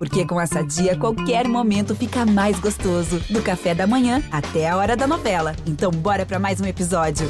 Porque com essa dia, qualquer momento fica mais gostoso. Do café da manhã até a hora da novela. Então, bora para mais um episódio.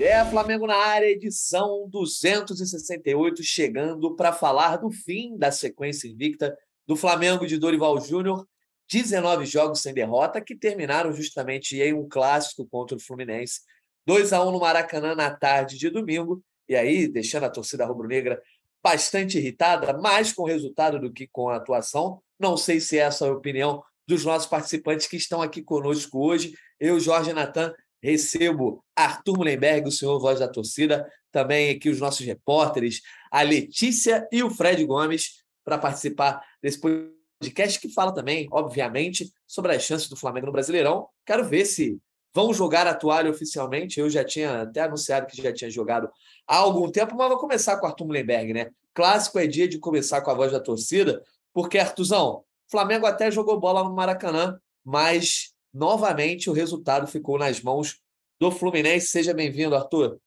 É Flamengo na área, edição 268, chegando para falar do fim da sequência invicta do Flamengo de Dorival Júnior. 19 jogos sem derrota, que terminaram justamente em um clássico contra o Fluminense 2 a 1 no Maracanã na tarde de domingo, e aí deixando a torcida rubro-negra bastante irritada, mais com o resultado do que com a atuação. Não sei se essa é a opinião dos nossos participantes que estão aqui conosco hoje. Eu, Jorge Natan, recebo Arthur Mullenberg, o senhor voz da torcida, também aqui os nossos repórteres, a Letícia e o Fred Gomes, para participar desse podcast que fala também, obviamente, sobre as chances do Flamengo no Brasileirão. Quero ver se vão jogar a toalha oficialmente. Eu já tinha até anunciado que já tinha jogado há algum tempo, mas vou começar com Arthur Mullenberg, né? Clássico é dia de começar com a voz da torcida, porque, Artuzão, Flamengo até jogou bola no Maracanã, mas novamente o resultado ficou nas mãos do Fluminense. Seja bem-vindo, Arthur.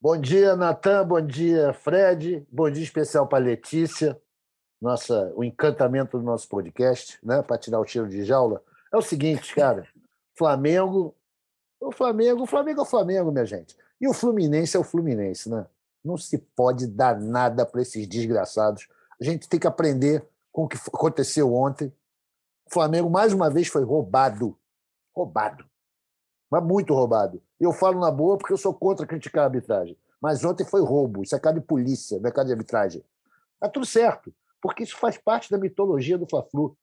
Bom dia, Natan. Bom dia, Fred. Bom dia especial para Letícia, nossa, o encantamento do nosso podcast, né? Para tirar o cheiro de jaula. É o seguinte, cara. Flamengo. O Flamengo, o Flamengo é o Flamengo, minha gente. E o Fluminense é o Fluminense, né? Não se pode dar nada para esses desgraçados. A gente tem que aprender com o que aconteceu ontem. O Flamengo, mais uma vez, foi roubado. Roubado. Mas muito roubado. Eu falo na boa porque eu sou contra criticar a arbitragem. Mas ontem foi roubo. Isso é caso de polícia, não é caso de arbitragem. Tá tudo certo, porque isso faz parte da mitologia do Fla-Flu.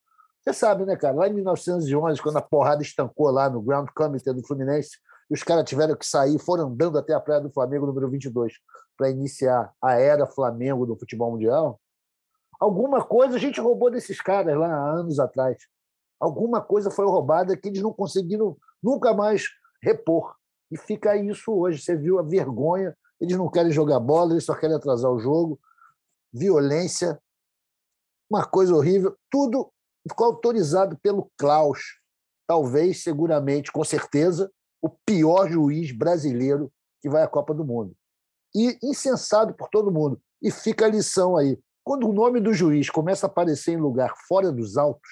Você sabe, né, cara? Lá em 1911, quando a porrada estancou lá no Ground Committee do Fluminense, e os caras tiveram que sair, foram andando até a Praia do Flamengo, número 22, para iniciar a era Flamengo do futebol mundial. Alguma coisa a gente roubou desses caras lá há anos atrás. Alguma coisa foi roubada que eles não conseguiram nunca mais repor. E fica isso hoje. Você viu a vergonha. Eles não querem jogar bola, eles só querem atrasar o jogo. Violência, uma coisa horrível. Tudo ficou autorizado pelo Klaus, talvez, seguramente, com certeza, o pior juiz brasileiro que vai à Copa do Mundo. E incensado por todo mundo. E fica a lição aí. Quando o nome do juiz começa a aparecer em lugar fora dos autos,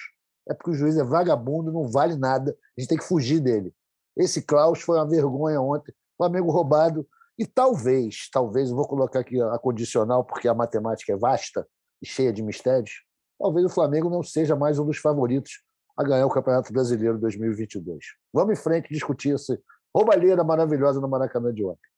é porque o juiz é vagabundo, não vale nada, a gente tem que fugir dele. Esse Klaus foi uma vergonha ontem, Flamengo roubado, e talvez, talvez, vou colocar aqui a condicional, porque a matemática é vasta e cheia de mistérios, talvez o Flamengo não seja mais um dos favoritos a ganhar o Campeonato Brasileiro 2022. Vamos em frente discutir essa roubalheira maravilhosa no Maracanã de ontem.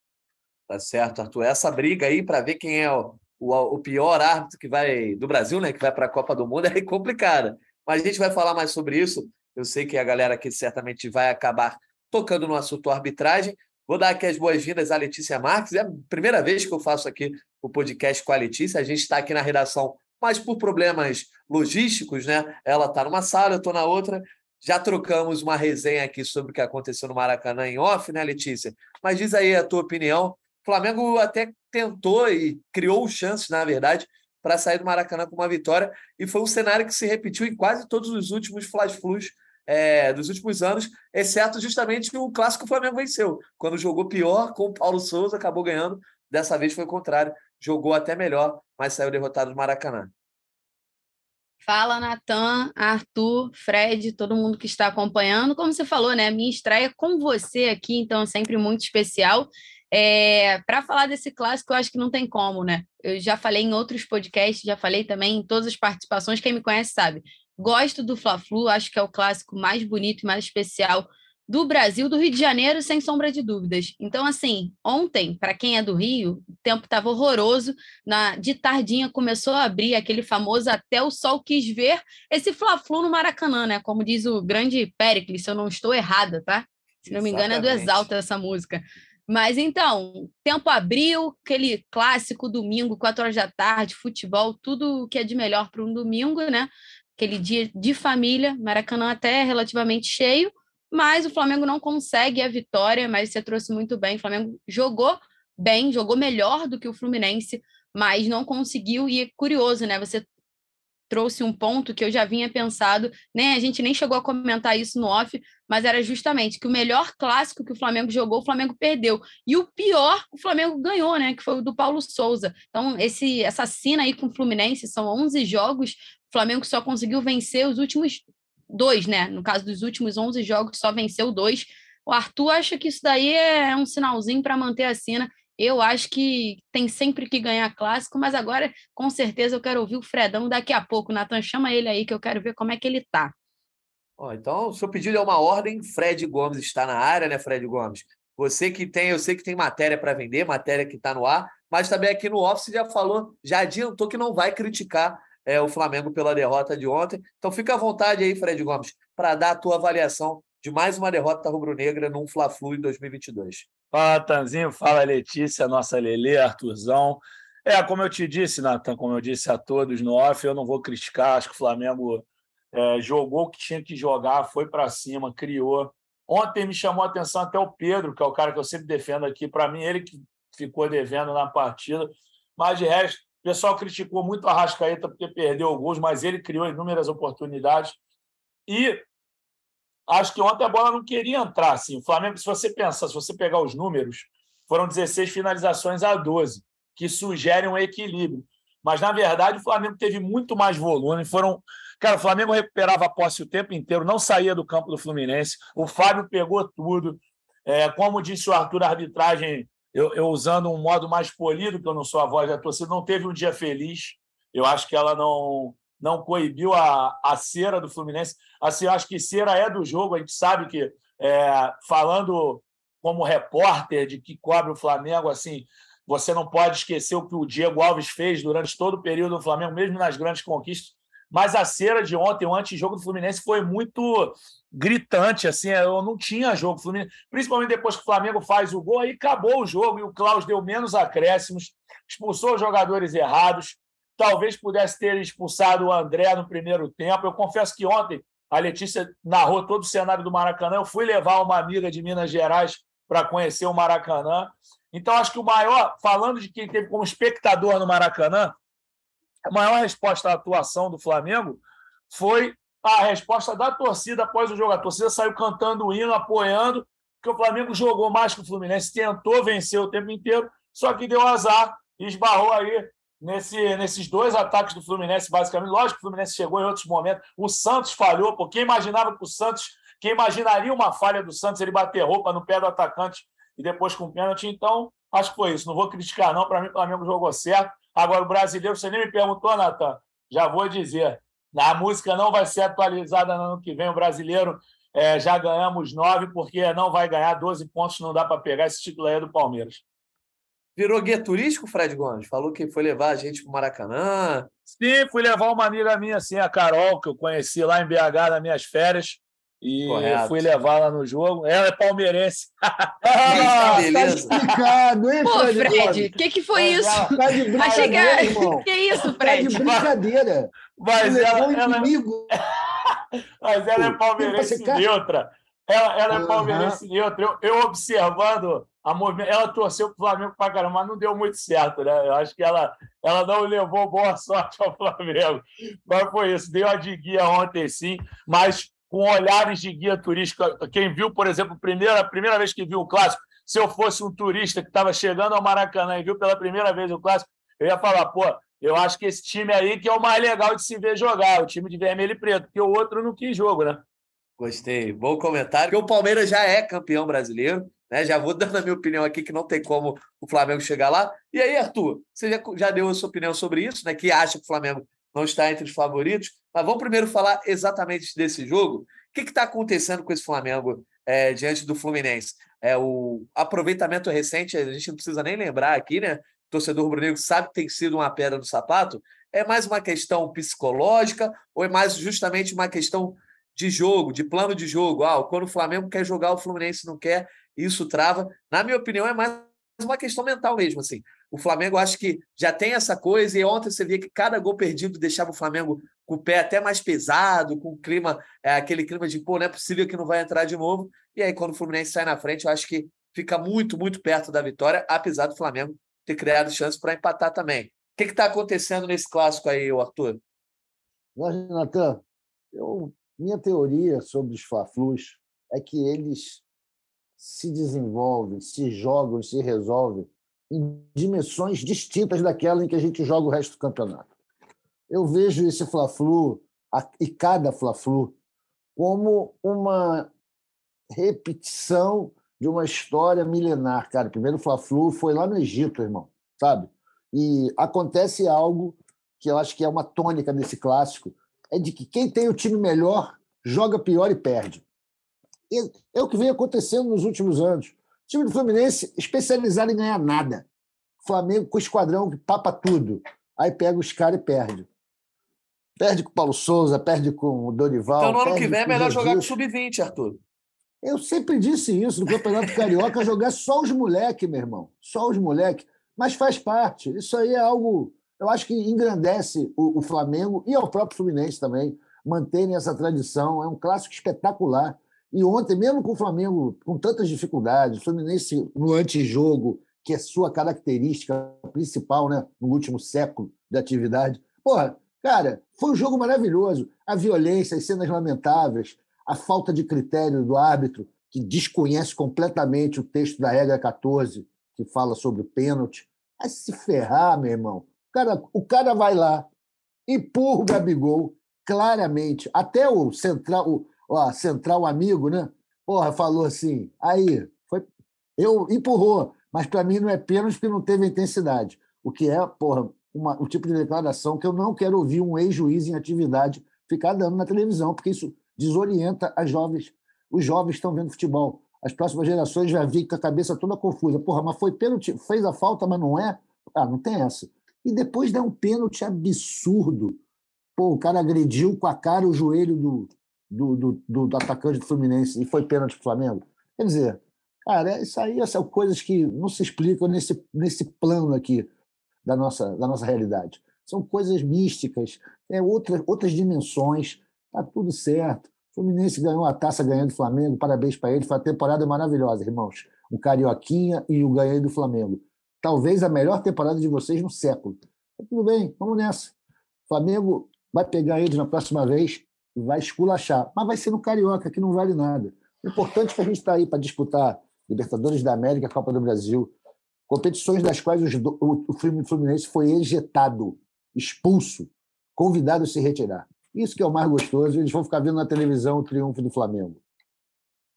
Tá certo, Arthur. Essa briga aí para ver quem é o, o, o, pior árbitro que vai do Brasil, né, que vai para a Copa do Mundo, é complicada. Mas a gente vai falar mais sobre isso. Eu sei que a galera aqui certamente vai acabar tocando no assunto arbitragem. Vou dar aqui as boas-vindas à Letícia Marques. É a primeira vez que eu faço aqui o podcast com a Letícia. A gente está aqui na redação mas por problemas logísticos, né? Ela está numa sala, eu estou na outra. Já trocamos uma resenha aqui sobre o que aconteceu no Maracanã em off, né, Letícia? Mas diz aí a tua opinião. O Flamengo até tentou e criou chances, na verdade, para sair do Maracanã com uma vitória, e foi um cenário que se repetiu em quase todos os últimos flash-flus é, dos últimos anos, exceto justamente o clássico que o Flamengo venceu. Quando jogou pior com o Paulo Souza, acabou ganhando. Dessa vez foi o contrário jogou até melhor, mas saiu derrotado do Maracanã. Fala, Natan, Arthur, Fred, todo mundo que está acompanhando. Como você falou, né? Minha estreia com você aqui, então é sempre muito especial. É, para falar desse clássico, eu acho que não tem como, né? Eu já falei em outros podcasts, já falei também em todas as participações. Quem me conhece sabe. Gosto do Fla-Flu, acho que é o clássico mais bonito e mais especial do Brasil, do Rio de Janeiro, sem sombra de dúvidas. Então, assim, ontem, para quem é do Rio, o tempo estava horroroso. Na, de tardinha começou a abrir aquele famoso até o sol quis ver esse Fla-Flu no Maracanã, né? Como diz o grande Pericles, se eu não estou errada, tá? Se não me engano, é do Exalta essa música. Mas então, tempo abriu, aquele clássico domingo, quatro horas da tarde, futebol, tudo que é de melhor para um domingo, né? Aquele dia de família, Maracanã até relativamente cheio mas o Flamengo não consegue a vitória, mas você trouxe muito bem, o Flamengo jogou bem, jogou melhor do que o Fluminense, mas não conseguiu, e é curioso, né, você trouxe um ponto que eu já vinha pensado, né? A gente nem chegou a comentar isso no off, mas era justamente que o melhor clássico que o Flamengo jogou, o Flamengo perdeu. E o pior, o Flamengo ganhou, né? Que foi o do Paulo Souza. Então, esse, essa aí com o Fluminense, são 11 jogos, o Flamengo só conseguiu vencer os últimos dois, né? No caso dos últimos 11 jogos, só venceu dois. O Arthur acha que isso daí é um sinalzinho para manter a cena. Eu acho que tem sempre que ganhar clássico, mas agora, com certeza, eu quero ouvir o Fredão daqui a pouco. Natan, chama ele aí que eu quero ver como é que ele tá. Então, seu pedido é uma ordem. Fred Gomes está na área, né, Fred Gomes? Você que tem, eu sei que tem matéria para vender, matéria que está no ar, mas também aqui no Office já falou, já adiantou que não vai criticar é, o Flamengo pela derrota de ontem. Então fica à vontade aí, Fred Gomes, para dar a tua avaliação de mais uma derrota rubro-negra num Fla-Flu em 2022. Fala, Tanzinho. Fala, Letícia, nossa Lelê, Arthurzão. É, como eu te disse, Natan, como eu disse a todos no off, eu não vou criticar. Acho que o Flamengo é, jogou o que tinha que jogar, foi para cima, criou. Ontem me chamou a atenção até o Pedro, que é o cara que eu sempre defendo aqui. Para mim, ele que ficou devendo na partida. Mas, de resto, o pessoal criticou muito a Rascaeta porque perdeu gols, mas ele criou inúmeras oportunidades. E acho que ontem a bola não queria entrar. Assim. O Flamengo, se você pensar, se você pegar os números, foram 16 finalizações a 12, que sugerem um equilíbrio. Mas, na verdade, o Flamengo teve muito mais volume. Foram. Cara, o Flamengo recuperava a posse o tempo inteiro, não saía do campo do Fluminense. O Fábio pegou tudo. É, como disse o Arthur, a arbitragem, eu, eu, usando um modo mais polido, que eu não sou a voz da torcida, não teve um dia feliz. Eu acho que ela não, não coibiu a, a cera do Fluminense. Assim, eu acho que cera é do jogo, a gente sabe que, é, falando como repórter de que cobre o Flamengo, assim, você não pode esquecer o que o Diego Alves fez durante todo o período do Flamengo, mesmo nas grandes conquistas. Mas a cera de ontem, o antijogo do Fluminense, foi muito gritante. Assim, eu não tinha jogo Fluminense, principalmente depois que o Flamengo faz o gol, aí acabou o jogo e o Klaus deu menos acréscimos, expulsou os jogadores errados, talvez pudesse ter expulsado o André no primeiro tempo. Eu confesso que ontem a Letícia narrou todo o cenário do Maracanã. Eu fui levar uma amiga de Minas Gerais para conhecer o Maracanã. Então, acho que o maior, falando de quem teve como espectador no Maracanã, a maior resposta à atuação do Flamengo foi a resposta da torcida após o jogo. A torcida saiu cantando o hino, apoiando, porque o Flamengo jogou mais que o Fluminense, tentou vencer o tempo inteiro, só que deu azar e esbarrou aí nesse, nesses dois ataques do Fluminense, basicamente. Lógico que o Fluminense chegou em outros momentos. O Santos falhou, porque imaginava que o Santos, quem imaginaria uma falha do Santos, ele bater roupa no pé do atacante e depois com pênalti. Então, acho que foi isso. Não vou criticar, não. Para mim, o Flamengo jogou certo. Agora, o brasileiro, você nem me perguntou, Natan, já vou dizer. A música não vai ser atualizada no ano que vem. O brasileiro é, já ganhamos nove, porque não vai ganhar 12 pontos, não dá para pegar. Esse título aí é do Palmeiras. Virou guia turístico, Fred Gomes? Falou que foi levar a gente para o Maracanã. Sim, fui levar uma amiga minha, assim, a Carol, que eu conheci lá em BH nas minhas férias. E Correto. fui levar lá no jogo. Ela é palmeirense. ah, beleza. Tá explicado, hein, Pô, Fred? O que, que foi isso? Tá de brincadeira, irmão. que isso, Fred? Tá de brincadeira. Mas ela, ela... Mas ela é palmeirense neutra. Ela, ela é uhum. palmeirense neutra. Eu, eu observando a movimento, ela torceu para o Flamengo para caramba, mas não deu muito certo, né? Eu acho que ela, ela não levou boa sorte ao Flamengo. Mas foi isso, deu a de guia ontem sim, mas com olhares de guia turístico. Quem viu, por exemplo, primeira, a primeira vez que viu o clássico, se eu fosse um turista que estava chegando ao Maracanã e viu pela primeira vez o clássico, eu ia falar, pô, eu acho que esse time aí que é o mais legal de se ver jogar, o time de vermelho e preto, porque o outro não quis jogo, né? Gostei, bom comentário. Porque o Palmeiras já é campeão brasileiro, né? Já vou dando a minha opinião aqui que não tem como o Flamengo chegar lá. E aí, Arthur, você já, já deu a sua opinião sobre isso, né? Que acha que o Flamengo não está entre os favoritos. Mas vamos primeiro falar exatamente desse jogo. O que está acontecendo com esse Flamengo é, diante do Fluminense? É o aproveitamento recente, a gente não precisa nem lembrar aqui, né? O torcedor rubro-negro sabe que tem sido uma pedra no sapato. É mais uma questão psicológica ou é mais justamente uma questão de jogo, de plano de jogo. Ah, quando o Flamengo quer jogar, o Fluminense não quer, isso trava. Na minha opinião, é mais uma questão mental mesmo. Assim. O Flamengo acho que já tem essa coisa, e ontem você via que cada gol perdido deixava o Flamengo com o pé até mais pesado, com o clima, é, aquele clima de pô, não é possível que não vai entrar de novo. E aí, quando o Fluminense sai na frente, eu acho que fica muito, muito perto da vitória, apesar do Flamengo ter criado chances para empatar também. O que está acontecendo nesse clássico aí, Arthur? Mas, Natan, minha teoria sobre os Fla-Flus é que eles se desenvolvem, se jogam, se resolvem em dimensões distintas daquela em que a gente joga o resto do campeonato. Eu vejo esse Fla-Flu e cada Fla-Flu como uma repetição de uma história milenar, cara. Primeiro Fla-Flu foi lá no Egito, irmão, sabe? E acontece algo que eu acho que é uma tônica desse clássico, é de que quem tem o time melhor joga pior e perde. É o que vem acontecendo nos últimos anos. O time do Fluminense especializado em ganhar nada. Flamengo com o esquadrão que papa tudo. Aí pega os caras e perde. Perde com o Paulo Souza, perde com o Dorival. Então, no ano que vem é melhor jogar com o Sub-20, Arthur. Eu sempre disse isso no Campeonato Carioca, jogar só os moleques, meu irmão. Só os moleques. Mas faz parte. Isso aí é algo, eu acho que engrandece o, o Flamengo e ao próprio Fluminense também, manterem essa tradição. É um clássico espetacular. E ontem, mesmo com o Flamengo com tantas dificuldades, o Fluminense no antijogo, que é sua característica principal né, no último século de atividade. Porra, cara, foi um jogo maravilhoso. A violência, as cenas lamentáveis, a falta de critério do árbitro, que desconhece completamente o texto da regra 14, que fala sobre o pênalti. Vai se ferrar, meu irmão. O cara, o cara vai lá, empurra o Gabigol, claramente. Até o central, o, ó, central amigo, né? Porra, falou assim. Aí, foi. Eu empurrou, mas para mim não é pênalti porque não teve intensidade. O que é, porra, uma, o tipo de declaração que eu não quero ouvir um ex-juiz em atividade ficar dando na televisão, porque isso desorienta as jovens. Os jovens estão vendo futebol. As próximas gerações já vir com a cabeça toda confusa. Porra, mas foi pênalti, fez a falta, mas não é? Ah, não tem essa. E depois dá um pênalti absurdo. Pô, o cara agrediu com a cara o joelho do, do, do, do, atacante do Fluminense e foi pênalti para o Flamengo. Quer dizer, cara, isso aí são coisas que não se explicam nesse, nesse plano aqui da nossa, da nossa realidade. São coisas místicas, é outras, outras dimensões Tá tudo certo. O Fluminense ganhou a taça ganhando do Flamengo, parabéns para ele. Foi uma temporada maravilhosa, irmãos. Um Carioquinha e o ganhei do Flamengo. Talvez a melhor temporada de vocês no século. Tá tudo bem, vamos nessa. O Flamengo vai pegar eles na próxima vez vai esculachar. Mas vai ser no Carioca, que não vale nada. O importante é que a gente está aí para disputar Libertadores da América, Copa do Brasil, competições das quais o Fluminense foi ejetado, expulso, convidado a se retirar. Isso que é o mais gostoso. Eles vão ficar vendo na televisão o triunfo do Flamengo.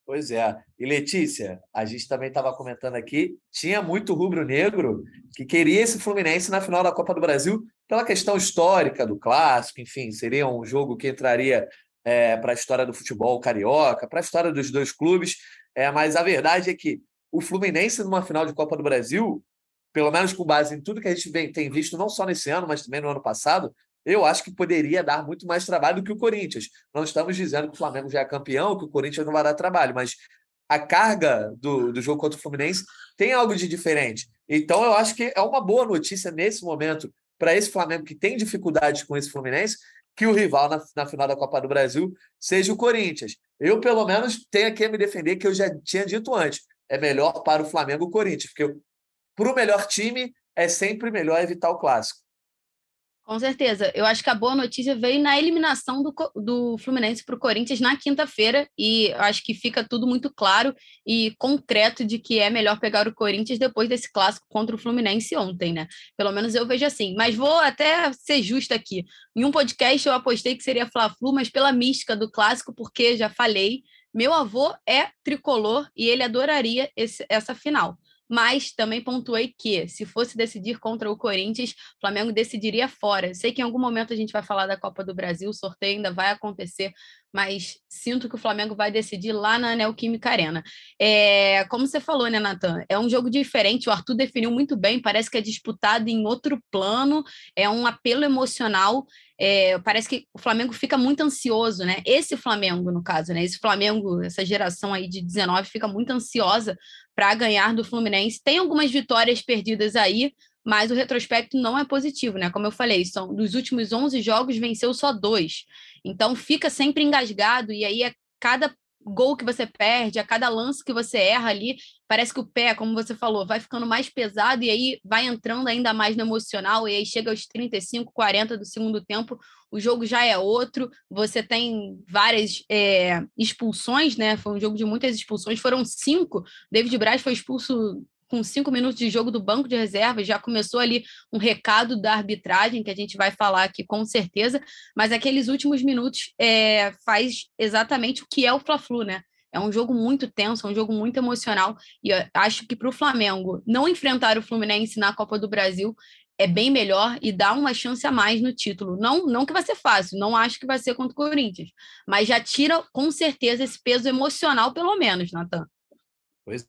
Pois é. E Letícia, a gente também estava comentando aqui, tinha muito rubro-negro que queria esse Fluminense na final da Copa do Brasil pela questão histórica do clássico, enfim, seria um jogo que entraria é, para a história do futebol carioca, para a história dos dois clubes. É, mas a verdade é que o Fluminense numa final de Copa do Brasil, pelo menos com base em tudo que a gente vem, tem visto, não só nesse ano, mas também no ano passado, eu acho que poderia dar muito mais trabalho do que o Corinthians. Não estamos dizendo que o Flamengo já é campeão, que o Corinthians não vai dar trabalho, mas a carga do, do jogo contra o Fluminense tem algo de diferente. Então, eu acho que é uma boa notícia nesse momento para esse Flamengo que tem dificuldades com esse Fluminense, que o rival na, na, final da Copa do Brasil seja o Corinthians. Eu, pelo menos, tenho aqui a me defender, que eu já tinha dito antes. É melhor para o Flamengo o Corinthians, porque para o melhor time é sempre melhor evitar o clássico. Com certeza. Eu acho que a boa notícia veio na eliminação do, do Fluminense para o Corinthians na quinta-feira, e acho que fica tudo muito claro e concreto de que é melhor pegar o Corinthians depois desse clássico contra o Fluminense ontem, né? Pelo menos eu vejo assim. Mas vou até ser justa aqui. Em um podcast eu apostei que seria Fla-Flu, mas pela mística do clássico, porque já falei, meu avô é tricolor e ele adoraria esse, essa final mas também pontuei que, se fosse decidir contra o Corinthians, o Flamengo decidiria fora. Sei que em algum momento a gente vai falar da Copa do Brasil, o sorteio ainda vai acontecer, mas sinto que o Flamengo vai decidir lá na Neoquímica Arena. É, como você falou, né, Natan? É um jogo diferente, o Arthur definiu muito bem, parece que é disputado em outro plano, é um apelo emocional. É, parece que o Flamengo fica muito ansioso, né? Esse Flamengo, no caso, né? Esse Flamengo, essa geração aí de 19, fica muito ansiosa para ganhar do Fluminense. Tem algumas vitórias perdidas aí, mas o retrospecto não é positivo, né? Como eu falei, são dos últimos 11 jogos venceu só dois. Então fica sempre engasgado e aí é cada gol que você perde, a cada lance que você erra ali, parece que o pé, como você falou, vai ficando mais pesado e aí vai entrando ainda mais no emocional, e aí chega aos 35, 40 do segundo tempo, o jogo já é outro, você tem várias é, expulsões, né? Foi um jogo de muitas expulsões, foram cinco. David Braz foi expulso com cinco minutos de jogo do banco de reserva, já começou ali um recado da arbitragem, que a gente vai falar aqui com certeza, mas aqueles últimos minutos é, faz exatamente o que é o Fla-Flu, né? É um jogo muito tenso, é um jogo muito emocional, e acho que para o Flamengo não enfrentar o Fluminense na Copa do Brasil é bem melhor e dá uma chance a mais no título. Não, não que vai ser fácil, não acho que vai ser contra o Corinthians, mas já tira com certeza esse peso emocional, pelo menos, Natan. Pois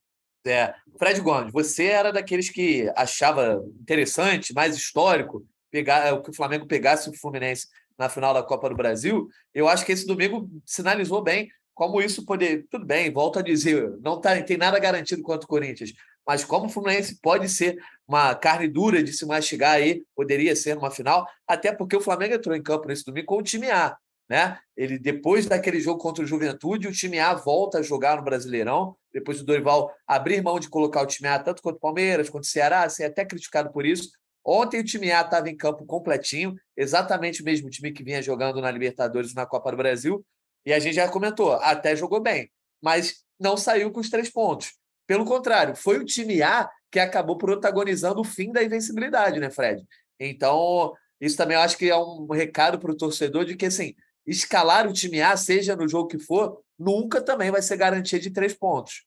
é. Fred Gomes, você era daqueles que achava interessante, mais histórico, pegar o que o Flamengo pegasse o Fluminense na final da Copa do Brasil. Eu acho que esse domingo sinalizou bem como isso poder. Tudo bem, volto a dizer, não tá, tem nada garantido quanto o Corinthians, mas como o Fluminense pode ser uma carne dura de se mastigar aí, poderia ser numa final, até porque o Flamengo entrou em campo nesse domingo com o time A. Né? Ele depois daquele jogo contra o Juventude, o time A volta a jogar no Brasileirão, depois do Dorival abrir mão de colocar o time A tanto contra o Palmeiras, quanto o Ceará, ser até criticado por isso. Ontem o time A estava em campo completinho, exatamente o mesmo time que vinha jogando na Libertadores e na Copa do Brasil, e a gente já comentou, até jogou bem, mas não saiu com os três pontos. Pelo contrário, foi o time A que acabou protagonizando o fim da invencibilidade, né, Fred? Então, isso também eu acho que é um recado para o torcedor de que, assim, escalar o time A, seja no jogo que for, nunca também vai ser garantia de três pontos.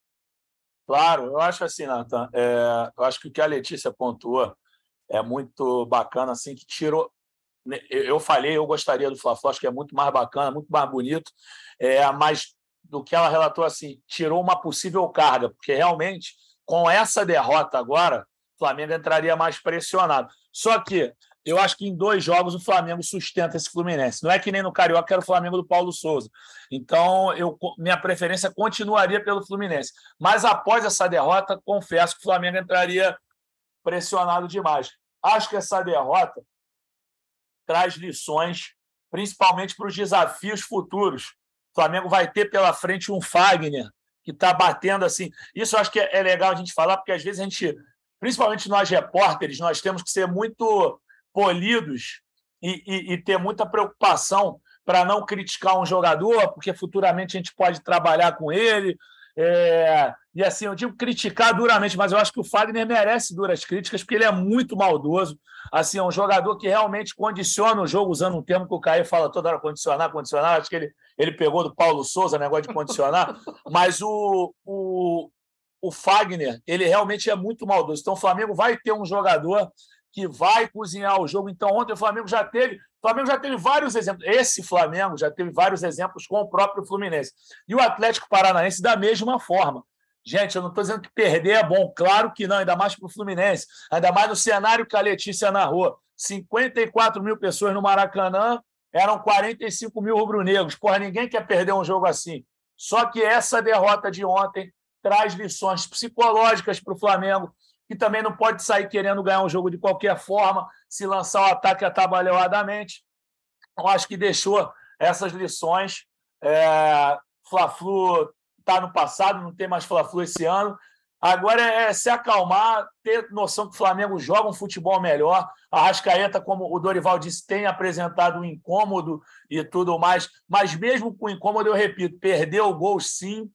Claro, eu acho assim, Nathan, é, eu acho que o que a Letícia pontuou é muito bacana, assim, que tirou. Né, eu falei, eu gostaria do Fla-Flu, acho que é muito mais bacana, muito mais bonito, é, mas do que ela relatou assim, tirou uma possível carga, porque realmente com essa derrota agora, o Flamengo entraria mais pressionado. Só que eu acho que em dois jogos o Flamengo sustenta esse Fluminense. Não é que nem no Carioca, que era o Flamengo do Paulo Souza. Então, eu, minha preferência continuaria pelo Fluminense. Mas após essa derrota, confesso que o Flamengo entraria pressionado demais. Acho que essa derrota traz lições, principalmente para os desafios futuros. O Flamengo vai ter pela frente um Fagner, que está batendo assim. Isso eu acho que é legal a gente falar, porque às vezes a gente, principalmente nós repórteres, nós temos que ser muito polidos e, e, e ter muita preocupação para não criticar um jogador, porque futuramente a gente pode trabalhar com ele. É... e assim, eu digo criticar duramente, mas eu acho que o Fagner merece duras críticas, porque ele é muito maldoso. Assim, é um jogador que realmente condiciona o jogo, usando um termo que o Caio fala toda hora: condicionar, condicionar. Acho que ele, ele pegou do Paulo Souza, negócio de condicionar, mas o, o, o Fagner, ele realmente é muito maldoso. Então, o Flamengo vai ter um jogador que vai cozinhar o jogo. Então, ontem o Flamengo já teve, Flamengo já teve vários exemplos. Esse Flamengo já teve vários exemplos com o próprio Fluminense. E o Atlético Paranaense da mesma forma. Gente, eu não estou dizendo que perder é bom, claro que não, ainda mais para o Fluminense, ainda mais no cenário que a Letícia narrou. 54 mil pessoas no Maracanã, eram 45 mil rubro-negros. Porra, ninguém quer perder um jogo assim. Só que essa derrota de ontem traz lições psicológicas para o Flamengo, que também não pode sair querendo ganhar um jogo de qualquer forma, se lançar o ataque atabalhoadamente. Eu acho que deixou essas lições. É, Fla-Flu está no passado, não tem mais Fla-Flu esse ano. Agora é se acalmar, ter noção que o Flamengo joga um futebol melhor. A Rascaeta, como o Dorival disse, tem apresentado um incômodo e tudo mais. Mas mesmo com incômodo, eu repito, perdeu o gol sim,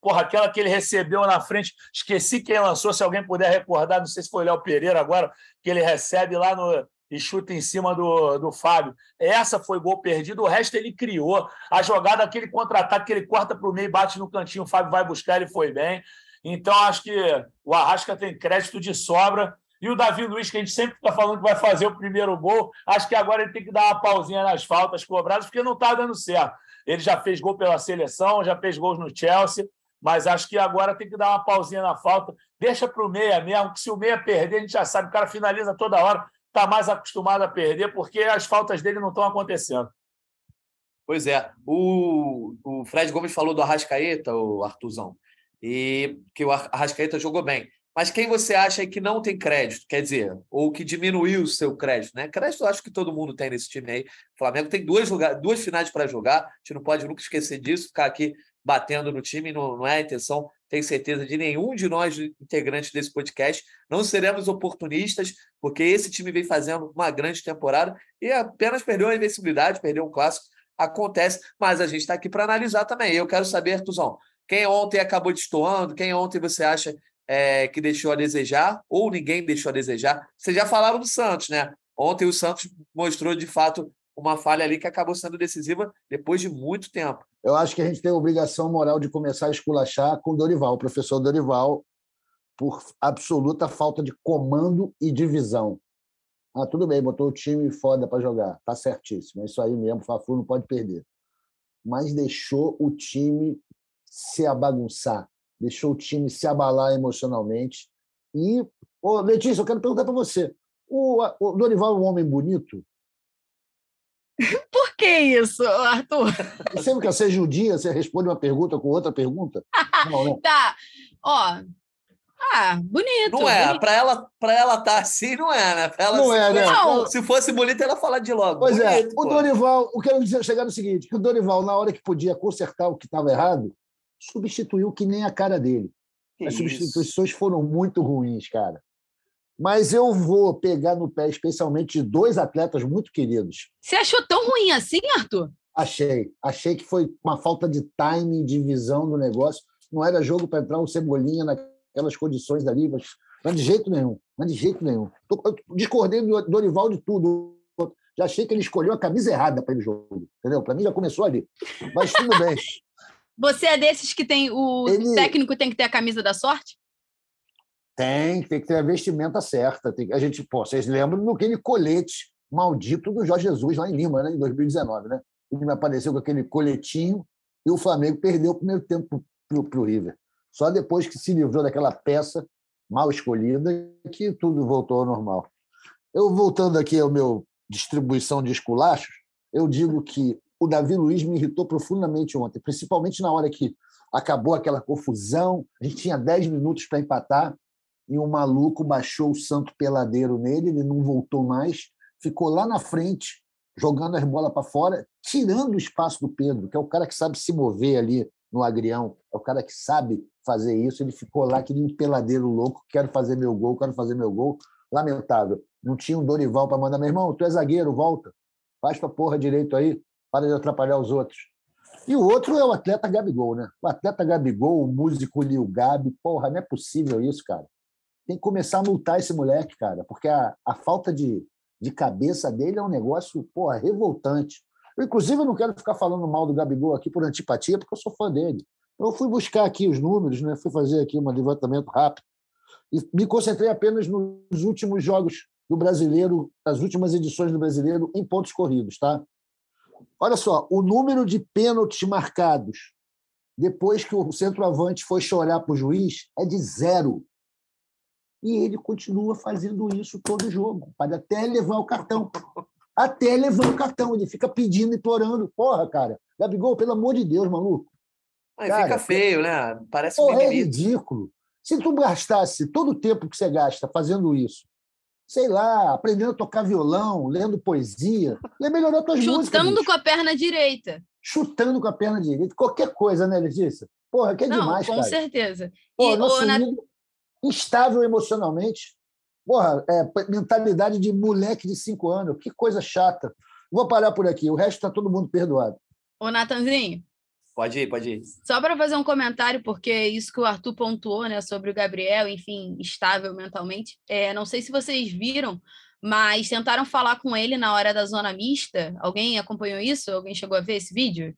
Porra, aquela que ele recebeu na frente, esqueci quem lançou, se alguém puder recordar, não sei se foi o Léo Pereira agora, que ele recebe lá no, e chuta em cima do, do Fábio. Essa foi gol perdido, o resto ele criou. A jogada, aquele contra-ataque que ele corta para o meio, bate no cantinho, o Fábio vai buscar, ele foi bem. Então, acho que o Arrasca tem crédito de sobra. E o Davi Luiz, que a gente sempre está falando que vai fazer o primeiro gol, acho que agora ele tem que dar uma pausinha nas faltas cobradas, porque não está dando certo. Ele já fez gol pela seleção, já fez gols no Chelsea, mas acho que agora tem que dar uma pausinha na falta. Deixa para o meia mesmo, que se o meia perder, a gente já sabe, o cara finaliza toda hora, está mais acostumado a perder, porque as faltas dele não estão acontecendo. Pois é. O, o Fred Gomes falou do Arrascaeta, o Artuzão, e que o Arrascaeta jogou bem. Mas quem você acha que não tem crédito? Quer dizer, ou que diminuiu o seu crédito, né? Crédito eu acho que todo mundo tem nesse time aí. O Flamengo tem duas, duas finais para jogar, a gente não pode nunca esquecer disso, ficar aqui batendo no time, não, não é a intenção, tenho certeza, de nenhum de nós integrantes desse podcast. Não seremos oportunistas, porque esse time vem fazendo uma grande temporada e apenas perdeu a invencibilidade, perdeu um clássico. Acontece, mas a gente está aqui para analisar também. Eu quero saber, Tuzão, quem ontem acabou destoando, quem ontem você acha é, que deixou a desejar, ou ninguém deixou a desejar. Vocês já falaram do Santos, né? Ontem o Santos mostrou de fato uma falha ali que acabou sendo decisiva depois de muito tempo. Eu acho que a gente tem a obrigação moral de começar a esculachar com Dorival, o professor Dorival, por absoluta falta de comando e divisão. Ah, tudo bem, botou o time foda para jogar, tá certíssimo, é isso aí mesmo, o não pode perder. Mas deixou o time se abagunçar, deixou o time se abalar emocionalmente. E, ô, Letícia, eu quero perguntar para você: o, o Dorival é um homem bonito? Por que isso, Arthur? Sempre que você é judia, você responde uma pergunta com outra pergunta? Não, né? Tá. Ó. Ah, bonito. Não é. bonito. Para ela, pra ela tá assim, não é, né? Pra ela, Não se, é, né? Não. se fosse bonita, ela falar de logo. Pois é, Bonito, o pô. Dorival, o que eu quero dizer, chegar no seguinte, que o Dorival, na hora que podia consertar o que estava errado, substituiu que nem a cara dele. Que As isso. substituições foram muito ruins, cara. Mas eu vou pegar no pé, especialmente de dois atletas muito queridos. Você achou tão ruim assim, Arthur? Achei. Achei que foi uma falta de timing, de visão do negócio. Não era jogo para entrar o Cebolinha naquelas condições ali, mas, mas de jeito nenhum. Mas de jeito nenhum. Tô- eu discordei do Dorival de tudo. Já achei que ele escolheu a camisa errada para ele jogo. Entendeu? Para mim já começou ali. Mas tudo bem. Você é desses que tem o Ele- técnico tem que ter a camisa da sorte? Tem, tem que ter a vestimenta certa. Tem, a gente, pô, vocês lembram do aquele colete maldito do Jorge Jesus lá em Lima, né, em 2019, né? Ele me apareceu com aquele coletinho e o Flamengo perdeu o primeiro tempo para o River. Só depois que se livrou daquela peça mal escolhida que tudo voltou ao normal. Eu voltando aqui ao meu distribuição de esculachos, eu digo que o Davi Luiz me irritou profundamente ontem, principalmente na hora que acabou aquela confusão, a gente tinha 10 minutos para empatar e o maluco baixou o santo peladeiro nele, ele não voltou mais, ficou lá na frente, jogando as bolas para fora, tirando o espaço do Pedro, que é o cara que sabe se mover ali no agrião, é o cara que sabe fazer isso, ele ficou lá que nem um peladeiro louco, quero fazer meu gol, quero fazer meu gol, lamentável. Não tinha um Dorival para mandar, meu irmão, tu é zagueiro, volta, faz tua porra direito aí, para de atrapalhar os outros. E o outro é o atleta Gabigol, né? O atleta Gabigol, o músico Lil Gabi, porra, não é possível isso, cara tem que começar a multar esse moleque, cara, porque a, a falta de, de cabeça dele é um negócio, porra, revoltante. Eu, inclusive, eu não quero ficar falando mal do Gabigol aqui por antipatia, porque eu sou fã dele. Eu fui buscar aqui os números, né? fui fazer aqui um levantamento rápido e me concentrei apenas nos últimos jogos do brasileiro, das últimas edições do brasileiro em pontos corridos, tá? Olha só, o número de pênaltis marcados depois que o centroavante foi chorar para o juiz é de zero. E ele continua fazendo isso todo jogo, pode até levar o cartão. Até levar o cartão. Ele fica pedindo, implorando. Porra, cara. Gabigol, pelo amor de Deus, maluco. Aí Cara, fica feio, né? Parece um Porra, é mimimi. ridículo. Se tu gastasse todo o tempo que você gasta fazendo isso, sei lá, aprendendo a tocar violão, lendo poesia, ia melhorar tuas músicas. Chutando com a perna direita. Chutando com a perna direita. Qualquer coisa, né, Letícia? Porra, que é Não, demais, com cara. certeza. Pô, E, nosso ídolo, instável emocionalmente. Porra, é, mentalidade de moleque de cinco anos. Que coisa chata. Vou parar por aqui. O resto está todo mundo perdoado. Ô, Natanzinho, Pode ir, pode ir. só para fazer um comentário, porque isso que o Arthur pontuou, né, sobre o Gabriel, enfim, estável mentalmente. É, não sei se vocês viram, mas tentaram falar com ele na hora da zona mista. Alguém acompanhou isso? Alguém chegou a ver esse vídeo?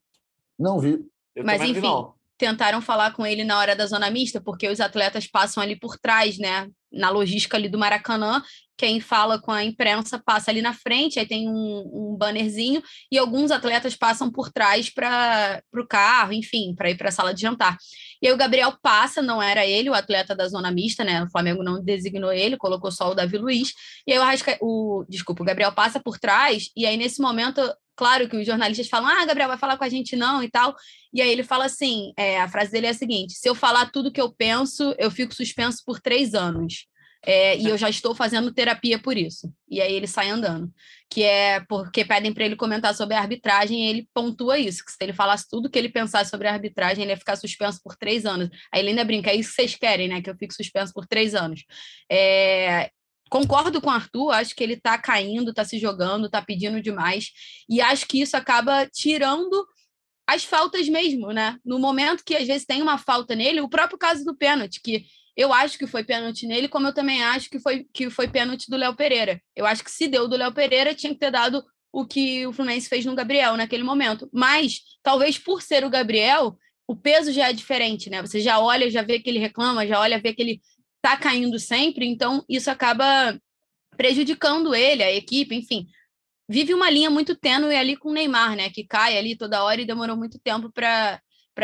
Não vi. Eu Mas, vi, enfim, não. tentaram falar com ele na hora da zona mista, porque os atletas passam ali por trás, né? Na logística ali do Maracanã, quem fala com a imprensa passa ali na frente, aí tem um, um bannerzinho, e alguns atletas passam por trás para o carro, enfim, para ir para a sala de jantar. E aí o Gabriel passa, não era ele, o atleta da zona mista, né? O Flamengo não designou ele, colocou só o Davi Luiz. E aí o Arrasca... o desculpa, o Gabriel passa por trás, e aí nesse momento, claro que os jornalistas falam: "Ah, Gabriel vai falar com a gente não" e tal. E aí ele fala assim: é, a frase dele é a seguinte: se eu falar tudo que eu penso, eu fico suspenso por três anos. É, e eu já estou fazendo terapia por isso. E aí ele sai andando. Que é porque pedem para ele comentar sobre a arbitragem e ele pontua isso: que se ele falasse tudo que ele pensasse sobre a arbitragem, ele ia ficar suspenso por três anos. Aí ele ainda brinca, é isso que vocês querem, né? Que eu fique suspenso por três anos. É, concordo com o Arthur, acho que ele está caindo, está se jogando, está pedindo demais. E acho que isso acaba tirando as faltas mesmo, né? No momento que às vezes tem uma falta nele, o próprio caso do pênalti, que eu acho que foi pênalti nele, como eu também acho que foi, que foi pênalti do Léo Pereira. Eu acho que se deu do Léo Pereira, tinha que ter dado o que o Fluminense fez no Gabriel naquele momento. Mas, talvez por ser o Gabriel, o peso já é diferente, né? Você já olha, já vê que ele reclama, já olha, vê que ele tá caindo sempre, então isso acaba prejudicando ele, a equipe, enfim. Vive uma linha muito tênue ali com o Neymar, né? Que cai ali toda hora e demorou muito tempo para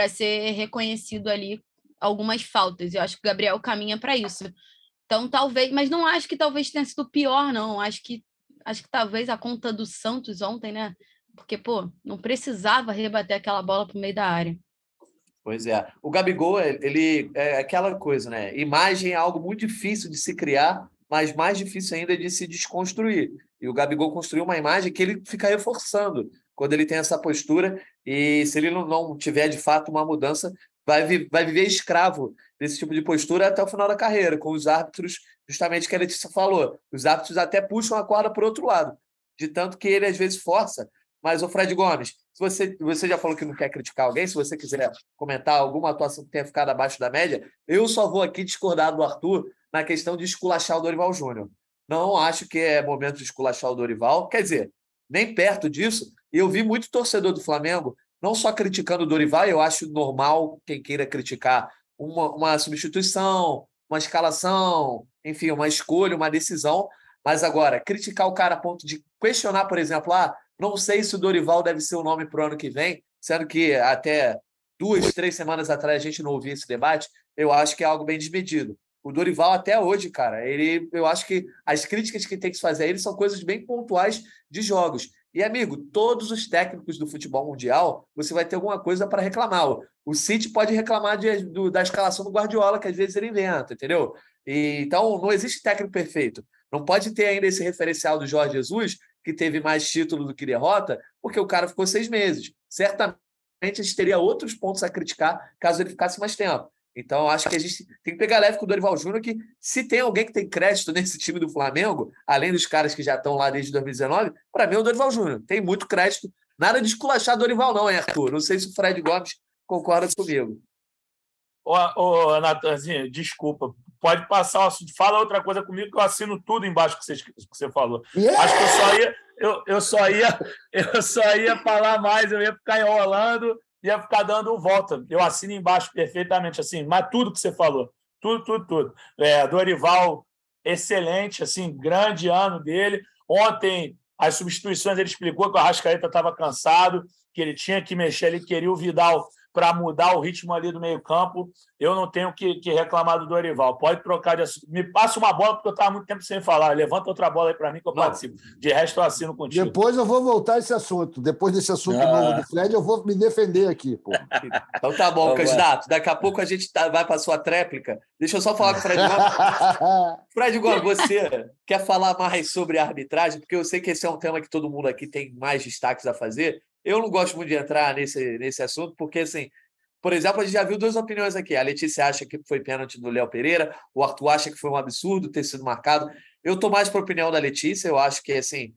ser reconhecido ali algumas faltas. Eu acho que o Gabriel caminha para isso. Então, talvez, mas não acho que talvez tenha sido pior, não. Acho que acho que talvez a conta do Santos ontem, né? Porque, pô, não precisava rebater aquela bola para o meio da área. Pois é. O Gabigol, ele é aquela coisa, né? Imagem é algo muito difícil de se criar, mas mais difícil ainda de se desconstruir. E o Gabigol construiu uma imagem que ele fica reforçando quando ele tem essa postura. E se ele não tiver de fato uma mudança, vai, vai viver escravo desse tipo de postura até o final da carreira, com os árbitros, justamente que a Letícia falou. Os árbitros até puxam a corda para o outro lado, de tanto que ele às vezes força. Mas o Fred Gomes, se você, você já falou que não quer criticar alguém, se você quiser comentar alguma atuação que tenha ficado abaixo da média, eu só vou aqui discordar do Arthur na questão de esculachar o Dorival Júnior. Não acho que é momento de esculachar o Dorival. Quer dizer, nem perto disso. Eu vi muito torcedor do Flamengo não só criticando o Dorival, eu acho normal quem queira criticar uma, uma substituição, uma escalação, enfim, uma escolha, uma decisão, mas agora, criticar o cara a ponto de questionar, por exemplo, ah, não sei se o Dorival deve ser o nome para o ano que vem, sendo que até duas, três semanas atrás a gente não ouvia esse debate, eu acho que é algo bem desmedido. O Dorival, até hoje, cara, ele, eu acho que as críticas que tem que se fazer a ele são coisas bem pontuais de jogos. E, amigo, todos os técnicos do futebol mundial, você vai ter alguma coisa para reclamar. O City pode reclamar de, do, da escalação do Guardiola, que às vezes ele inventa, entendeu? E, então, não existe técnico perfeito. Não pode ter ainda esse referencial do Jorge Jesus, que teve mais título do que derrota, porque o cara ficou seis meses. Certamente a gente teria outros pontos a criticar caso ele ficasse mais tempo. Então, acho que a gente tem que pegar leve com o Dorival Júnior, que se tem alguém que tem crédito nesse time do Flamengo, além dos caras que já estão lá desde 2019, para mim é o Dorival Júnior. Tem muito crédito. Nada de esculachar Dorival, não, hein, Arthur? Não sei se o Fred Gomes concorda comigo. Ô, ô Natanzinho, desculpa. Pode passar o assunto. Fala outra coisa comigo que eu assino tudo embaixo que você, que você falou. Yeah. Acho que eu só ia. Eu, eu, só ia, eu só ia falar mais, eu ia ficar enrolando ia ficar dando volta. Eu assino embaixo perfeitamente, assim, mas tudo que você falou, tudo, tudo, tudo. É, Dorival, excelente, assim, grande ano dele. Ontem, as substituições, ele explicou que o Arrascaeta estava cansado, que ele tinha que mexer, ele queria o Vidal para mudar o ritmo ali do meio-campo. Eu não tenho que, que, reclamar do Dorival. Pode trocar de assunto. Me passa uma bola, porque eu estava muito tempo sem falar. Levanta outra bola aí para mim que eu não. participo. De resto, eu assino contigo. Depois eu vou voltar a esse assunto. Depois desse assunto ah. novo do Fred, eu vou me defender aqui. Pô. Então tá bom, então, candidato. Daqui a pouco a gente tá, vai para a sua tréplica. Deixa eu só falar com o Fred Gomes. Fred Gomes, você quer falar mais sobre a arbitragem? Porque eu sei que esse é um tema que todo mundo aqui tem mais destaques a fazer. Eu não gosto muito de entrar nesse, nesse assunto, porque, assim, por exemplo, a gente já viu duas opiniões aqui. A Letícia acha que foi pênalti do Léo Pereira, o Arthur acha que foi um absurdo ter sido marcado. Eu estou mais para a opinião da Letícia, eu acho que, assim,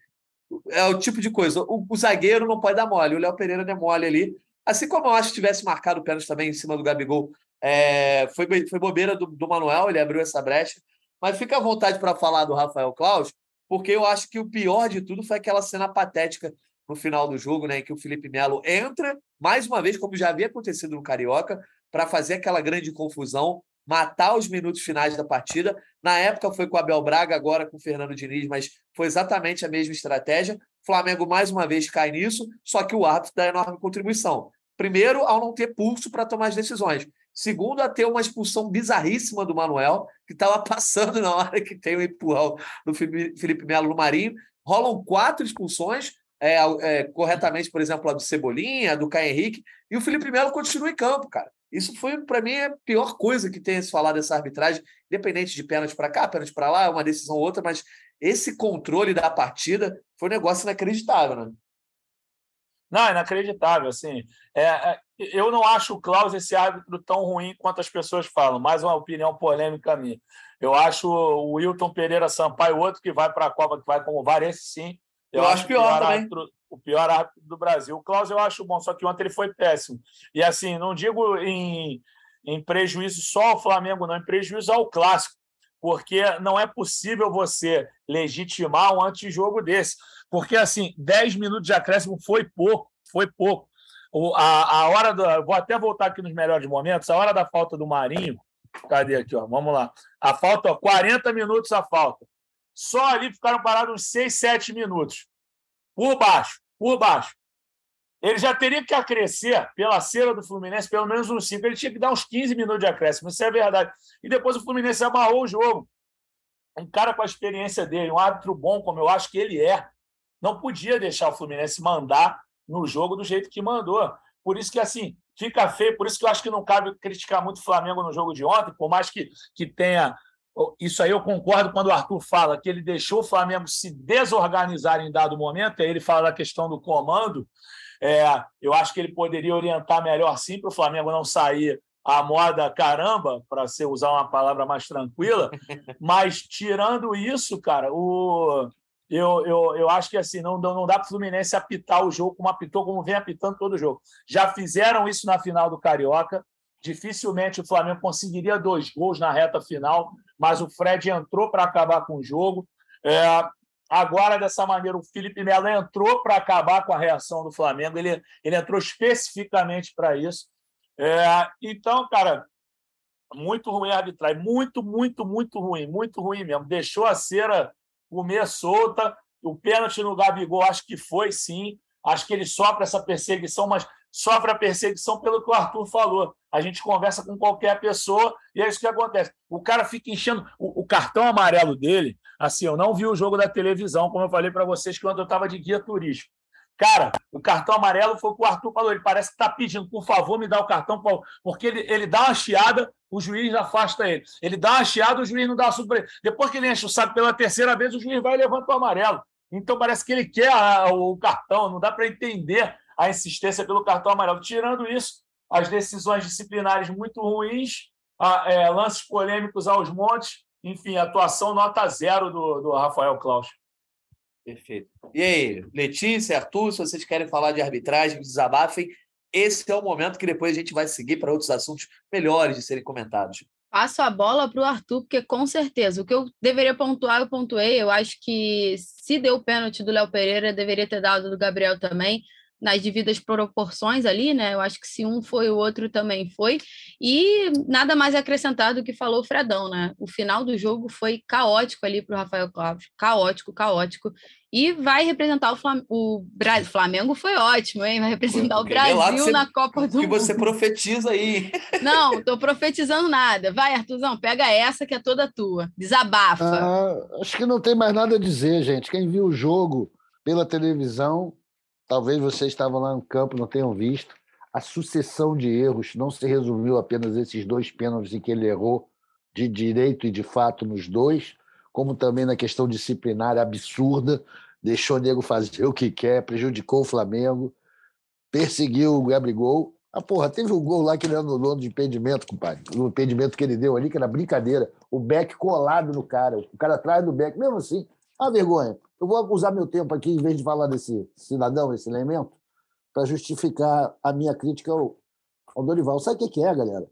é o tipo de coisa. O, o zagueiro não pode dar mole, o Léo Pereira deu mole ali. Assim como eu acho que tivesse marcado o pênalti também em cima do Gabigol, é, foi, foi bobeira do, do Manuel, ele abriu essa brecha. Mas fica à vontade para falar do Rafael Claus, porque eu acho que o pior de tudo foi aquela cena patética no final do jogo, né, em que o Felipe Melo entra, mais uma vez, como já havia acontecido no Carioca, para fazer aquela grande confusão, matar os minutos finais da partida. Na época foi com Abel Braga, agora com o Fernando Diniz, mas foi exatamente a mesma estratégia. O Flamengo mais uma vez cai nisso, só que o árbitro dá enorme contribuição. Primeiro, ao não ter pulso para tomar as decisões. Segundo, a ter uma expulsão bizarríssima do Manuel, que estava passando na hora que tem o empurrão do Felipe Melo no Marinho. Rolam quatro expulsões, é, é, corretamente, por exemplo, a do Cebolinha, a do Caio Henrique, e o Felipe Melo continua em campo, cara. Isso foi, para mim, a pior coisa que tem se falar dessa arbitragem, independente de pênalti para cá, pênalti para lá, uma decisão ou outra, mas esse controle da partida foi um negócio inacreditável, né? Não, inacreditável. Assim, é, é, eu não acho o Klaus esse árbitro tão ruim quanto as pessoas falam. Mais uma opinião polêmica minha. Eu acho o Wilton Pereira Sampaio, outro que vai para a Copa, que vai como VAR, esse sim. Eu, eu acho pior, pior também. Árbitro, o pior árbitro do Brasil. O Klaus eu acho bom, só que ontem ele foi péssimo. E assim, não digo em, em prejuízo só ao Flamengo, não, em prejuízo ao clássico, porque não é possível você legitimar um antijogo desse. Porque assim, 10 minutos de acréscimo foi pouco, foi pouco. O, a, a hora do. Vou até voltar aqui nos melhores momentos, a hora da falta do Marinho. Cadê aqui, ó? Vamos lá. A falta, ó, 40 minutos a falta. Só ali ficaram parados uns 6, 7 minutos por baixo, por baixo. Ele já teria que acrescer pela cera do Fluminense pelo menos uns 5. Ele tinha que dar uns 15 minutos de acréscimo, isso é verdade. E depois o Fluminense amarrou o jogo. Um cara com a experiência dele, um árbitro bom, como eu acho que ele é, não podia deixar o Fluminense mandar no jogo do jeito que mandou. Por isso que, assim, fica feio. Por isso que eu acho que não cabe criticar muito o Flamengo no jogo de ontem, por mais que, que tenha isso aí eu concordo quando o Arthur fala que ele deixou o Flamengo se desorganizar em dado momento, aí ele fala da questão do comando. É, eu acho que ele poderia orientar melhor sim para o Flamengo não sair à moda caramba, para você usar uma palavra mais tranquila, mas tirando isso, cara, o, eu, eu, eu acho que assim não, não dá para o Fluminense apitar o jogo como apitou, como vem apitando todo o jogo. Já fizeram isso na final do Carioca, dificilmente o Flamengo conseguiria dois gols na reta final, mas o Fred entrou para acabar com o jogo. É, agora, dessa maneira, o Felipe Melo entrou para acabar com a reação do Flamengo, ele, ele entrou especificamente para isso. É, então, cara, muito ruim a arbitragem, muito, muito, muito ruim, muito ruim mesmo. Deixou a cera comer solta. O pênalti no Gabigol, acho que foi sim. Acho que ele sofre essa perseguição, mas sofre a perseguição pelo que o Arthur falou. A gente conversa com qualquer pessoa e é isso que acontece. O cara fica enchendo o, o cartão amarelo dele. Assim, eu não vi o jogo da televisão, como eu falei para vocês quando eu estava de guia turístico. Cara, o cartão amarelo foi o que o Arthur falou. Ele parece que está pedindo, por favor, me dá o cartão, porque ele, ele dá uma chiada, o juiz afasta ele. Ele dá uma chiada, o juiz não dá uma surpresa. Depois que ele enche o saco pela terceira vez, o juiz vai e levanta o amarelo. Então parece que ele quer a, o cartão, não dá para entender a insistência pelo cartão amarelo. Tirando isso, as decisões disciplinares muito ruins, a, é, lances polêmicos aos montes, enfim, atuação nota zero do, do Rafael Klaus. Perfeito. E aí, Letícia, Arthur, se vocês querem falar de arbitragem, desabafem, esse é o momento que depois a gente vai seguir para outros assuntos melhores de serem comentados. Passo a bola para o Arthur, porque com certeza o que eu deveria pontuar, eu pontuei. Eu acho que se deu o pênalti do Léo Pereira, deveria ter dado do Gabriel também nas devidas proporções ali, né? Eu acho que se um foi, o outro também foi. E nada mais acrescentar do que falou o Fredão, né? O final do jogo foi caótico ali para o Rafael Cláudio. Caótico, caótico. E vai representar o, Flam o Brasil. Flamengo foi ótimo, hein? Vai representar o Brasil você... na Copa do que Mundo. Que você profetiza aí. Não, estou profetizando nada. Vai, Artuzão, pega essa que é toda tua. Desabafa. Ah, acho que não tem mais nada a dizer, gente. Quem viu o jogo pela televisão Talvez vocês estavam lá no campo, não tenham visto. A sucessão de erros não se resumiu apenas esses dois pênaltis em que ele errou de direito e de fato nos dois, como também na questão disciplinar absurda, deixou o nego fazer o que quer, prejudicou o Flamengo, perseguiu o Gabigol. Ah, porra, teve um gol lá que ele anulou de impedimento, compadre. O impedimento que ele deu ali, que era brincadeira. O Beck colado no cara, o cara atrás do Beck. Mesmo assim, a vergonha. Eu vou usar meu tempo aqui, em vez de falar desse cidadão, esse elemento, para justificar a minha crítica ao, ao Dorival. Sabe o que é, galera?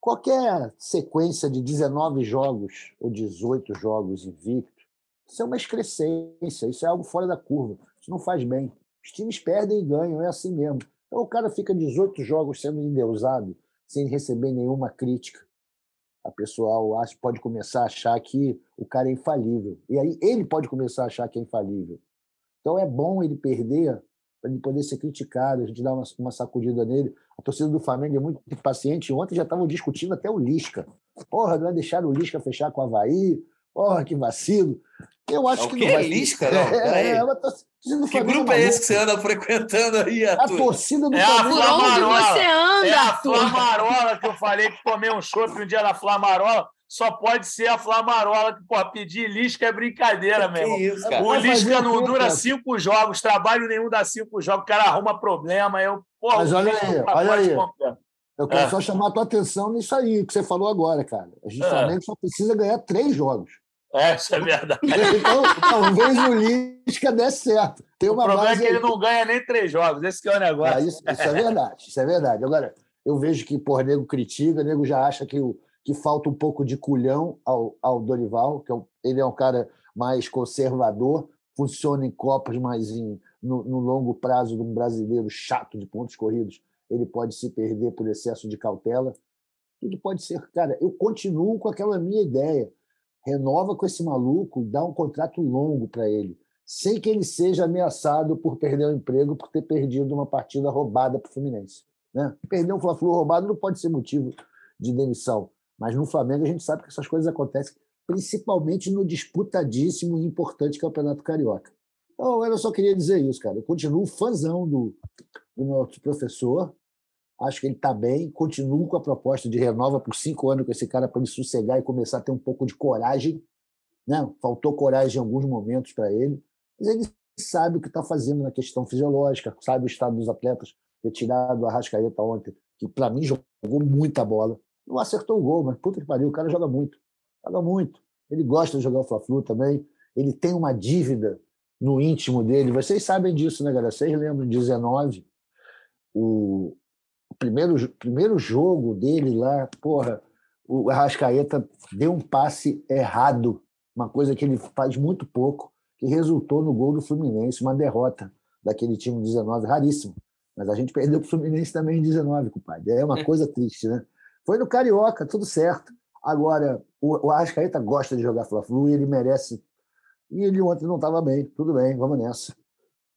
Qualquer sequência de 19 jogos ou 18 jogos invicto, isso é uma excrescência, isso é algo fora da curva. Isso não faz bem. Os times perdem e ganham, é assim mesmo. Então o cara fica 18 jogos sendo endeusado, sem receber nenhuma crítica a pessoal acha, pode começar a achar que o cara é infalível. E aí ele pode começar a achar que é infalível. Então é bom ele perder para ele poder ser criticado, a gente dá uma, uma, sacudida nele. A torcida do Flamengo é muito paciente. Ontem já estavam discutindo até o Lisca. Porra, não é deixar o Lisca fechar com o Havaí. Porra, que vacilo. Eu acho é que quê? não vai. Lisca? Não, é, é, uma que grupo é esse que você anda frequentando aí, Arthur? A torcida do é Flamengo. Por onde você anda, É a? Flamarola que eu falei que tomei um chopp um dia na Flamarola. Só pode ser a Flamarola que, pô, pedir Lisca é brincadeira, meu irmão. Que isso, cara? O Lisca não dura cara? cinco jogos, trabalho nenhum dá cinco jogos, o cara arruma problema. Eu, pô, Mas olha aí, é olha aí. completo. Eu quero É. só chamar a tua atenção nisso aí que você falou agora, cara. A gente É. Flamengo só precisa ganhar três jogos. Isso é verdade. Então, talvez o Lisca dê certo. Tem O uma problema é que ele aí. não ganha nem três jogos. Esse que é o negócio. Ah, isso, isso é verdade, isso é verdade. Agora, eu vejo que, por nego critica, nego já acha que, o, que falta um pouco de culhão ao, ao Dorival, que é um- ele é um cara mais conservador, funciona em Copas, mas em, no, no longo prazo de um brasileiro chato de pontos corridos, ele pode se perder por excesso de cautela. Tudo pode ser. Cara, eu continuo com aquela minha ideia. Renova com esse maluco e dá um contrato longo para ele sem que ele seja ameaçado por perder o emprego por ter perdido uma partida roubada para o Fluminense. Né? Perder um Fla-Flu roubado não pode ser motivo de demissão, mas no Flamengo a gente sabe que essas coisas acontecem, principalmente no disputadíssimo e importante Campeonato Carioca. Então, eu só queria dizer isso, cara. Eu continuo fãzão do, do nosso professor, acho que ele está bem, continuo com a proposta de renova por cinco anos com esse cara para ele sossegar e começar a ter um pouco de coragem. Né? Faltou coragem em alguns momentos para ele, mas ele sabe o que está fazendo na questão fisiológica, sabe o estado dos atletas, ter tirado a Rascaeta ontem, que para mim jogou muita bola. Não acertou o gol, mas puta que pariu, o cara joga muito. Joga muito. Ele gosta de jogar o Fla-Flu também. Ele tem uma dívida no íntimo dele. Vocês sabem disso, né, galera? Vocês lembram de 19? O, o primeiro, primeiro jogo dele lá, porra, o Arrascaeta deu um passe errado, uma coisa que ele faz muito pouco, que resultou no gol do Fluminense, uma derrota daquele time 19, raríssimo. Mas a gente perdeu para o Fluminense também em 19, compadre. É uma coisa triste, né? Foi no Carioca, tudo certo. Agora, o, o Arrascaeta gosta de jogar Fla-Flu e ele merece. E ele ontem não estava bem. Tudo bem, vamos nessa.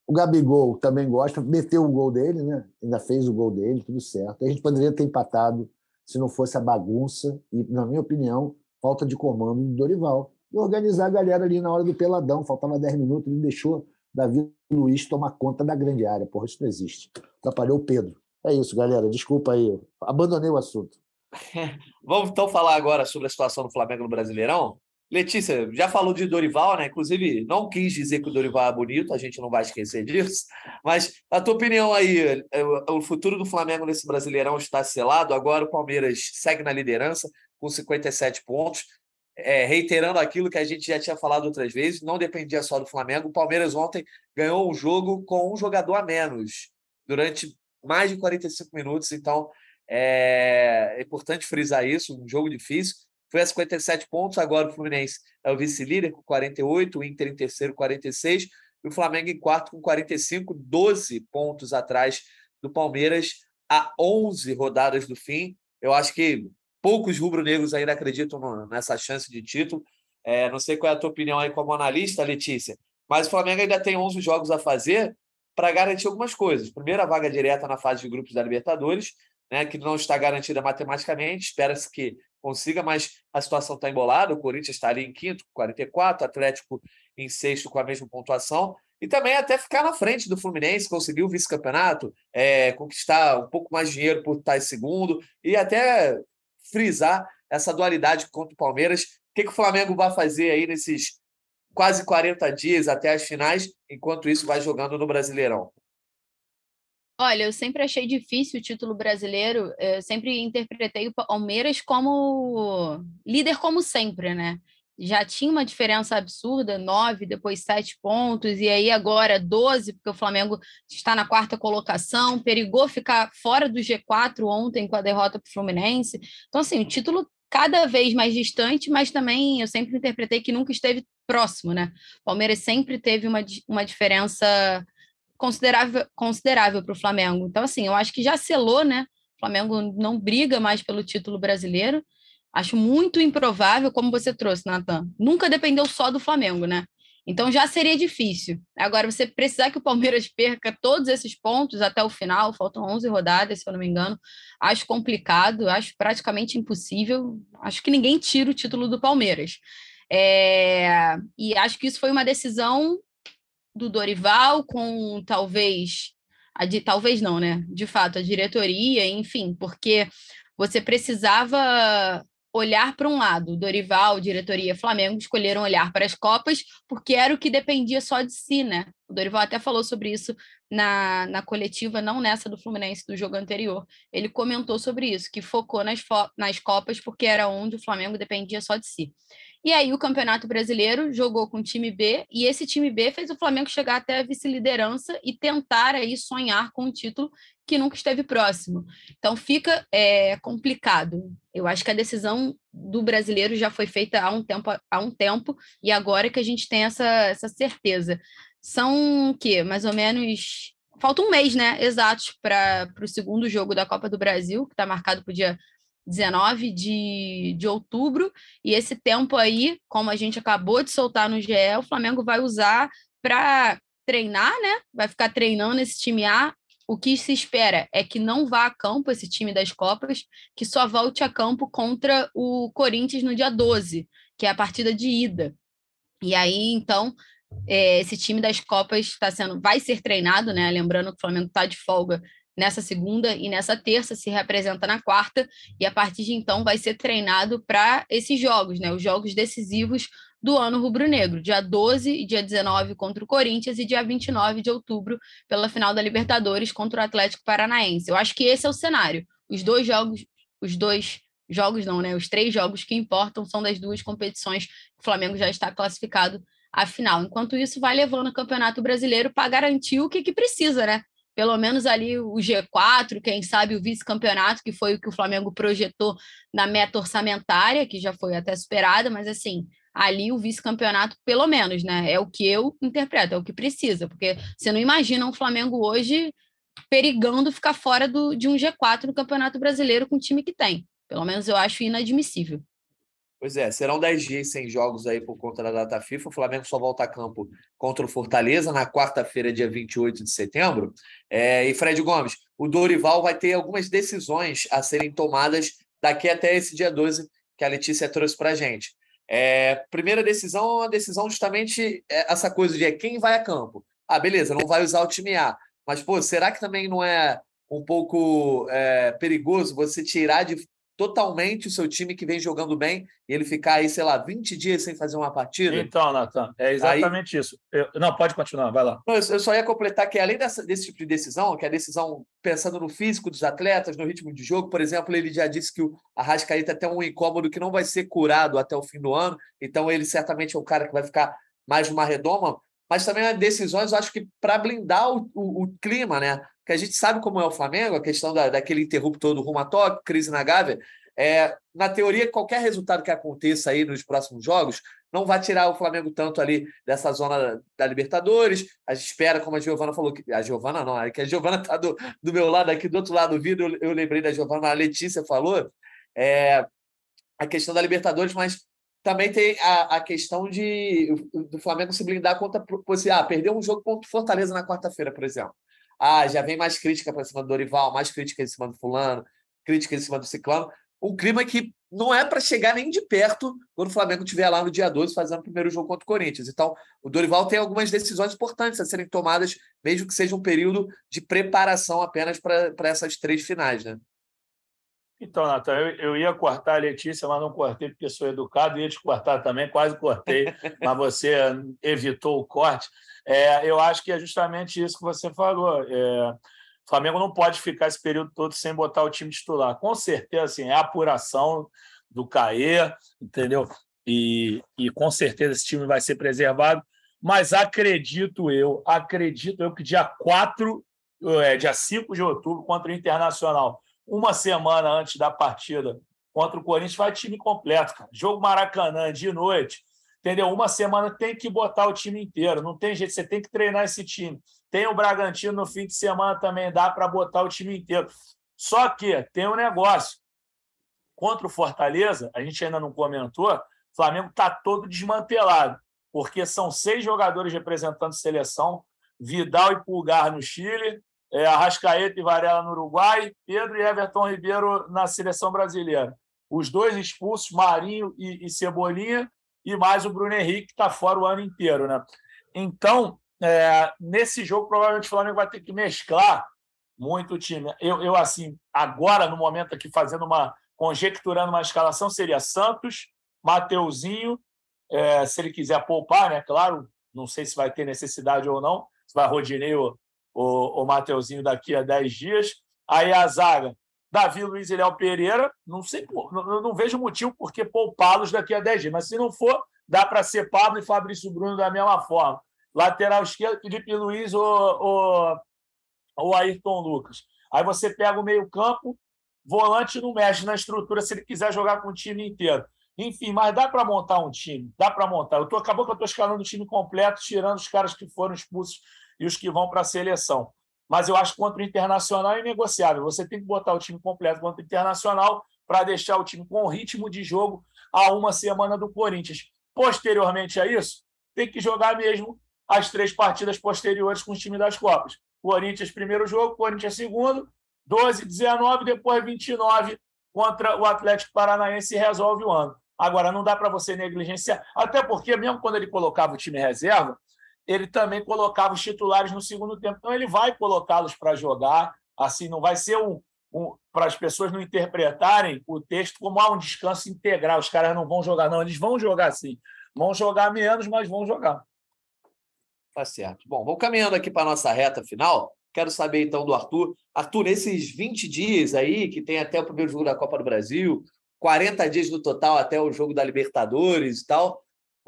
O Gabigol também gosta, meteu o gol dele, né? Ainda fez o gol dele, tudo certo. A gente poderia ter empatado se não fosse a bagunça e, na minha opinião, falta de comando do Dorival. E organizar a galera ali na hora do peladão. Faltava 10 minutos, ele deixou Davi Luiz tomar conta da grande área. Porra, isso não existe. Atrapalhou o Pedro. É isso, galera. Desculpa aí. eu Abandonei o assunto. Vamos então falar agora sobre a situação do Flamengo no Brasileirão. Letícia, já falou de Dorival, né? Inclusive, não quis dizer que o Dorival é bonito, a gente não vai esquecer disso. Mas a tua opinião aí, é, o futuro do Flamengo nesse Brasileirão está selado. Agora o Palmeiras segue na liderança com 57 pontos. É, reiterando aquilo que a gente já tinha falado outras vezes, não dependia só do Flamengo. O Palmeiras ontem ganhou um jogo com um jogador a menos durante mais de 45 minutos. Então, é, é importante frisar isso, um jogo difícil. Foi a 57 pontos, agora o Fluminense é o vice-líder com 48, o Inter em terceiro, 46, e o Flamengo em quarto com 45, 12 pontos atrás do Palmeiras, a 11 rodadas do fim. Eu acho que poucos rubro-negros ainda acreditam nessa chance de título. É, não sei qual é a tua opinião aí como analista, Letícia, mas o Flamengo ainda tem 11 jogos a fazer para garantir algumas coisas. Primeiro, a vaga direta na fase de grupos da Libertadores, né, que não está garantida matematicamente, espera-se que consiga, mas a situação está embolada. O Corinthians está ali em quinto, com 44, o Atlético em sexto, com a mesma pontuação. E também até ficar na frente do Fluminense, conseguir o vice-campeonato, é, conquistar um pouco mais de dinheiro por estar em segundo e até frisar essa dualidade contra o Palmeiras. O que, que o Flamengo vai fazer aí nesses quase 40 dias até as finais, enquanto isso vai jogando no Brasileirão? Olha, eu sempre achei difícil o título brasileiro, eu sempre interpretei o Palmeiras como líder como sempre, né? Já tinha uma diferença absurda, nove, depois sete pontos, e aí agora 12, porque o Flamengo está na quarta colocação, perigou ficar fora do G4 ontem com a derrota para o Fluminense. Então, assim, o título cada vez mais distante, mas também eu sempre interpretei que nunca esteve próximo, né? O Palmeiras sempre teve uma, uma diferença considerável considerável para o Flamengo. Então, assim, eu acho que já selou, né? O Flamengo não briga mais pelo título brasileiro. Acho muito improvável, como você trouxe, Natan. Nunca dependeu só do Flamengo, né? Então já seria difícil. Agora, você precisar que o Palmeiras perca todos esses pontos até o final, faltam 11 rodadas, se eu não me engano, acho complicado, acho praticamente impossível. Acho que ninguém tira o título do Palmeiras. É, e acho que isso foi uma decisão do Dorival com talvez a de talvez não, né? De fato, a diretoria, enfim, porque você precisava olhar para um lado. Dorival, diretoria, Flamengo escolheram olhar para as Copas porque era o que dependia só de si, né? O Dorival até falou sobre isso na, na coletiva, não nessa do Fluminense, do jogo anterior. Ele comentou sobre isso, que focou nas, nas Copas porque era onde o Flamengo dependia só de si. E aí o Campeonato Brasileiro jogou com o time B e esse time B fez o Flamengo chegar até a vice-liderança e tentar aí sonhar com um título que nunca esteve próximo. Então fica é, complicado. Eu acho que a decisão do brasileiro já foi feita há um tempo, há um tempo e agora é que a gente tem essa, essa certeza. São o quê? Mais ou menos. Falta um mês, né? Exatos para o segundo jogo da Copa do Brasil, que está marcado para o dia 19 de, de outubro, e esse tempo aí, como a gente acabou de soltar no GE, o Flamengo vai usar para treinar, né? Vai ficar treinando esse time A. O que se espera é que não vá a campo esse time das Copas, que só volte a campo contra o Corinthians no dia 12, que é a partida de ida. E aí, então, é, esse time das Copas está sendo, vai ser treinado, né? Lembrando que o Flamengo está de folga nessa segunda e nessa terça, se representa na quarta, e a partir de então vai ser treinado para esses jogos, né? Os jogos decisivos do ano rubro-negro, dia 12 e dia 19 contra o Corinthians e dia 29 de outubro pela final da Libertadores contra o Atlético Paranaense. Eu acho que esse é o cenário. Os dois jogos, os dois jogos não, né? Os três jogos que importam são das duas competições que o Flamengo já está classificado à final. Enquanto isso, vai levando o Campeonato Brasileiro para garantir o que, que precisa, né? Pelo menos ali o G4, quem sabe o vice-campeonato, que foi o que o Flamengo projetou na meta orçamentária, que já foi até superada, mas assim, ali o vice-campeonato, pelo menos, né? É o que eu interpreto, é o que precisa, porque você não imagina um Flamengo hoje perigando ficar fora do, de um G4 no Campeonato Brasileiro com o time que tem. Pelo menos eu acho inadmissível. Pois é, serão 10 dias sem jogos aí por conta da data FIFA. O Flamengo só volta a campo contra o Fortaleza na quarta-feira, dia 28 de setembro. É, e Fred Gomes, o Dorival vai ter algumas decisões a serem tomadas daqui até esse dia 12 que a Letícia trouxe para a gente. É, primeira decisão é uma decisão justamente é, essa coisa de quem vai a campo. Ah, beleza, não vai usar o time A. Mas, pô, será que também não é um pouco é, perigoso você tirar de totalmente o seu time que vem jogando bem e ele ficar aí, sei lá, 20 dias sem fazer uma partida. Então, Natan, é exatamente aí... isso. Eu... Não, pode continuar, vai lá. Não, eu só ia completar que, além dessa, desse tipo de decisão, que é a decisão pensando no físico dos atletas, no ritmo de jogo, por exemplo, ele já disse que o Arrascaeta tem um incômodo que não vai ser curado até o fim do ano, então ele certamente é o cara que vai ficar mais numa redoma, mas também há decisões, eu acho que para blindar o, o, o clima, né? que a gente sabe como é o Flamengo, a questão da, daquele interruptor do rumo a toque, crise na Gávea. É, na teoria, qualquer resultado que aconteça aí nos próximos jogos não vai tirar o Flamengo tanto ali dessa zona da Libertadores. A gente espera, como a Giovana falou, que a Giovana não, é que a Giovana está do, do meu lado aqui, do outro lado do vídeo, eu, eu lembrei da Giovana, a Letícia falou, é, a questão da Libertadores, mas também tem a, a questão de do Flamengo se blindar contra você, ah, perder um jogo contra o Fortaleza na quarta-feira, por exemplo. Ah, já vem mais crítica para cima do Dorival, mais crítica em cima do fulano, crítica em cima do ciclano. Um clima que não é para chegar nem de perto quando o Flamengo estiver lá no dia 12 fazendo o primeiro jogo contra o Corinthians. Então, o Dorival tem algumas decisões importantes a serem tomadas, mesmo que seja um período de preparação apenas para essas três finais, né? Então, Natan, eu, eu, ia cortar a Letícia, mas não cortei porque sou educado, ia te cortar também, quase cortei, mas você evitou o corte. É, eu acho que é justamente isso que você falou. É, o Flamengo não pode ficar esse período todo sem botar o time titular. Com certeza, assim, é a apuração do CAE, entendeu? E, e com certeza esse time vai ser preservado. Mas acredito eu, acredito eu que dia 4, é, dia 5 de outubro, contra o Internacional, uma semana antes da partida contra o Corinthians, vai time completo, cara. Jogo Maracanã de noite, entendeu? Uma semana tem que botar o time inteiro, não tem jeito, você tem que treinar esse time. Tem o Bragantino no fim de semana também, dá para botar o time inteiro. Só que tem um negócio. Contra o Fortaleza, a gente ainda não comentou, o Flamengo está todo desmantelado, porque são seis jogadores representando seleção, Vidal e Pulgar no Chile, é, Arrascaeta e Varela no Uruguai, Pedro e Everton Ribeiro na seleção brasileira. Os dois expulsos, Marinho e, e Cebolinha, e mais o Bruno Henrique, que está fora o ano inteiro. Né? Então, é, nesse jogo, provavelmente o Flamengo vai ter que mesclar muito o time. Eu, eu, assim, agora, no momento aqui, fazendo uma. conjecturando uma escalação, seria Santos, Mateuzinho, é, se ele quiser poupar, né? Claro, não sei se vai ter necessidade ou não, se vai Rodinei ou, o, o Mateuzinho daqui a 10 dias. Aí a zaga, Davi Luiz e Léo Pereira, não sei, não, não vejo motivo por que poupá-los daqui a 10 dias, mas se não for, dá para ser Pablo e Fabrício Bruno da mesma forma. Lateral esquerdo, Felipe Luiz ou, ou, Ayrton Lucas. Aí você pega o meio-campo, volante não mexe na estrutura se ele quiser jogar com o time inteiro. Enfim, mas dá para montar um time, dá para montar. Eu tô, acabou que eu estou escalando o time completo, tirando os caras que foram expulsos e os que vão para a seleção. Mas eu acho que contra o Internacional é negociável. Você tem que botar o time completo contra o Internacional para deixar o time com ritmo de jogo a uma semana do Corinthians. Posteriormente a isso, tem que jogar mesmo as três partidas posteriores com o time das Copas. Corinthians, primeiro jogo, Corinthians, segundo, 12, 19, depois 29 contra o Atlético Paranaense e resolve o ano. Agora, não dá para você negligenciar, até porque, mesmo quando ele colocava o time reserva, ele também colocava os titulares no segundo tempo. Então, ele vai colocá-los para jogar. Assim, não vai ser um, um para as pessoas não interpretarem o texto como ah, um descanso integral. Os caras não vão jogar, não. Eles vão jogar sim. Vão jogar menos, mas vão jogar. Tá certo. Bom, vamos caminhando aqui para a nossa reta final. Quero saber então do Arthur. Arthur, nesses 20 dias aí, que tem até o primeiro jogo da Copa do Brasil, 40 dias no total até o jogo da Libertadores e tal.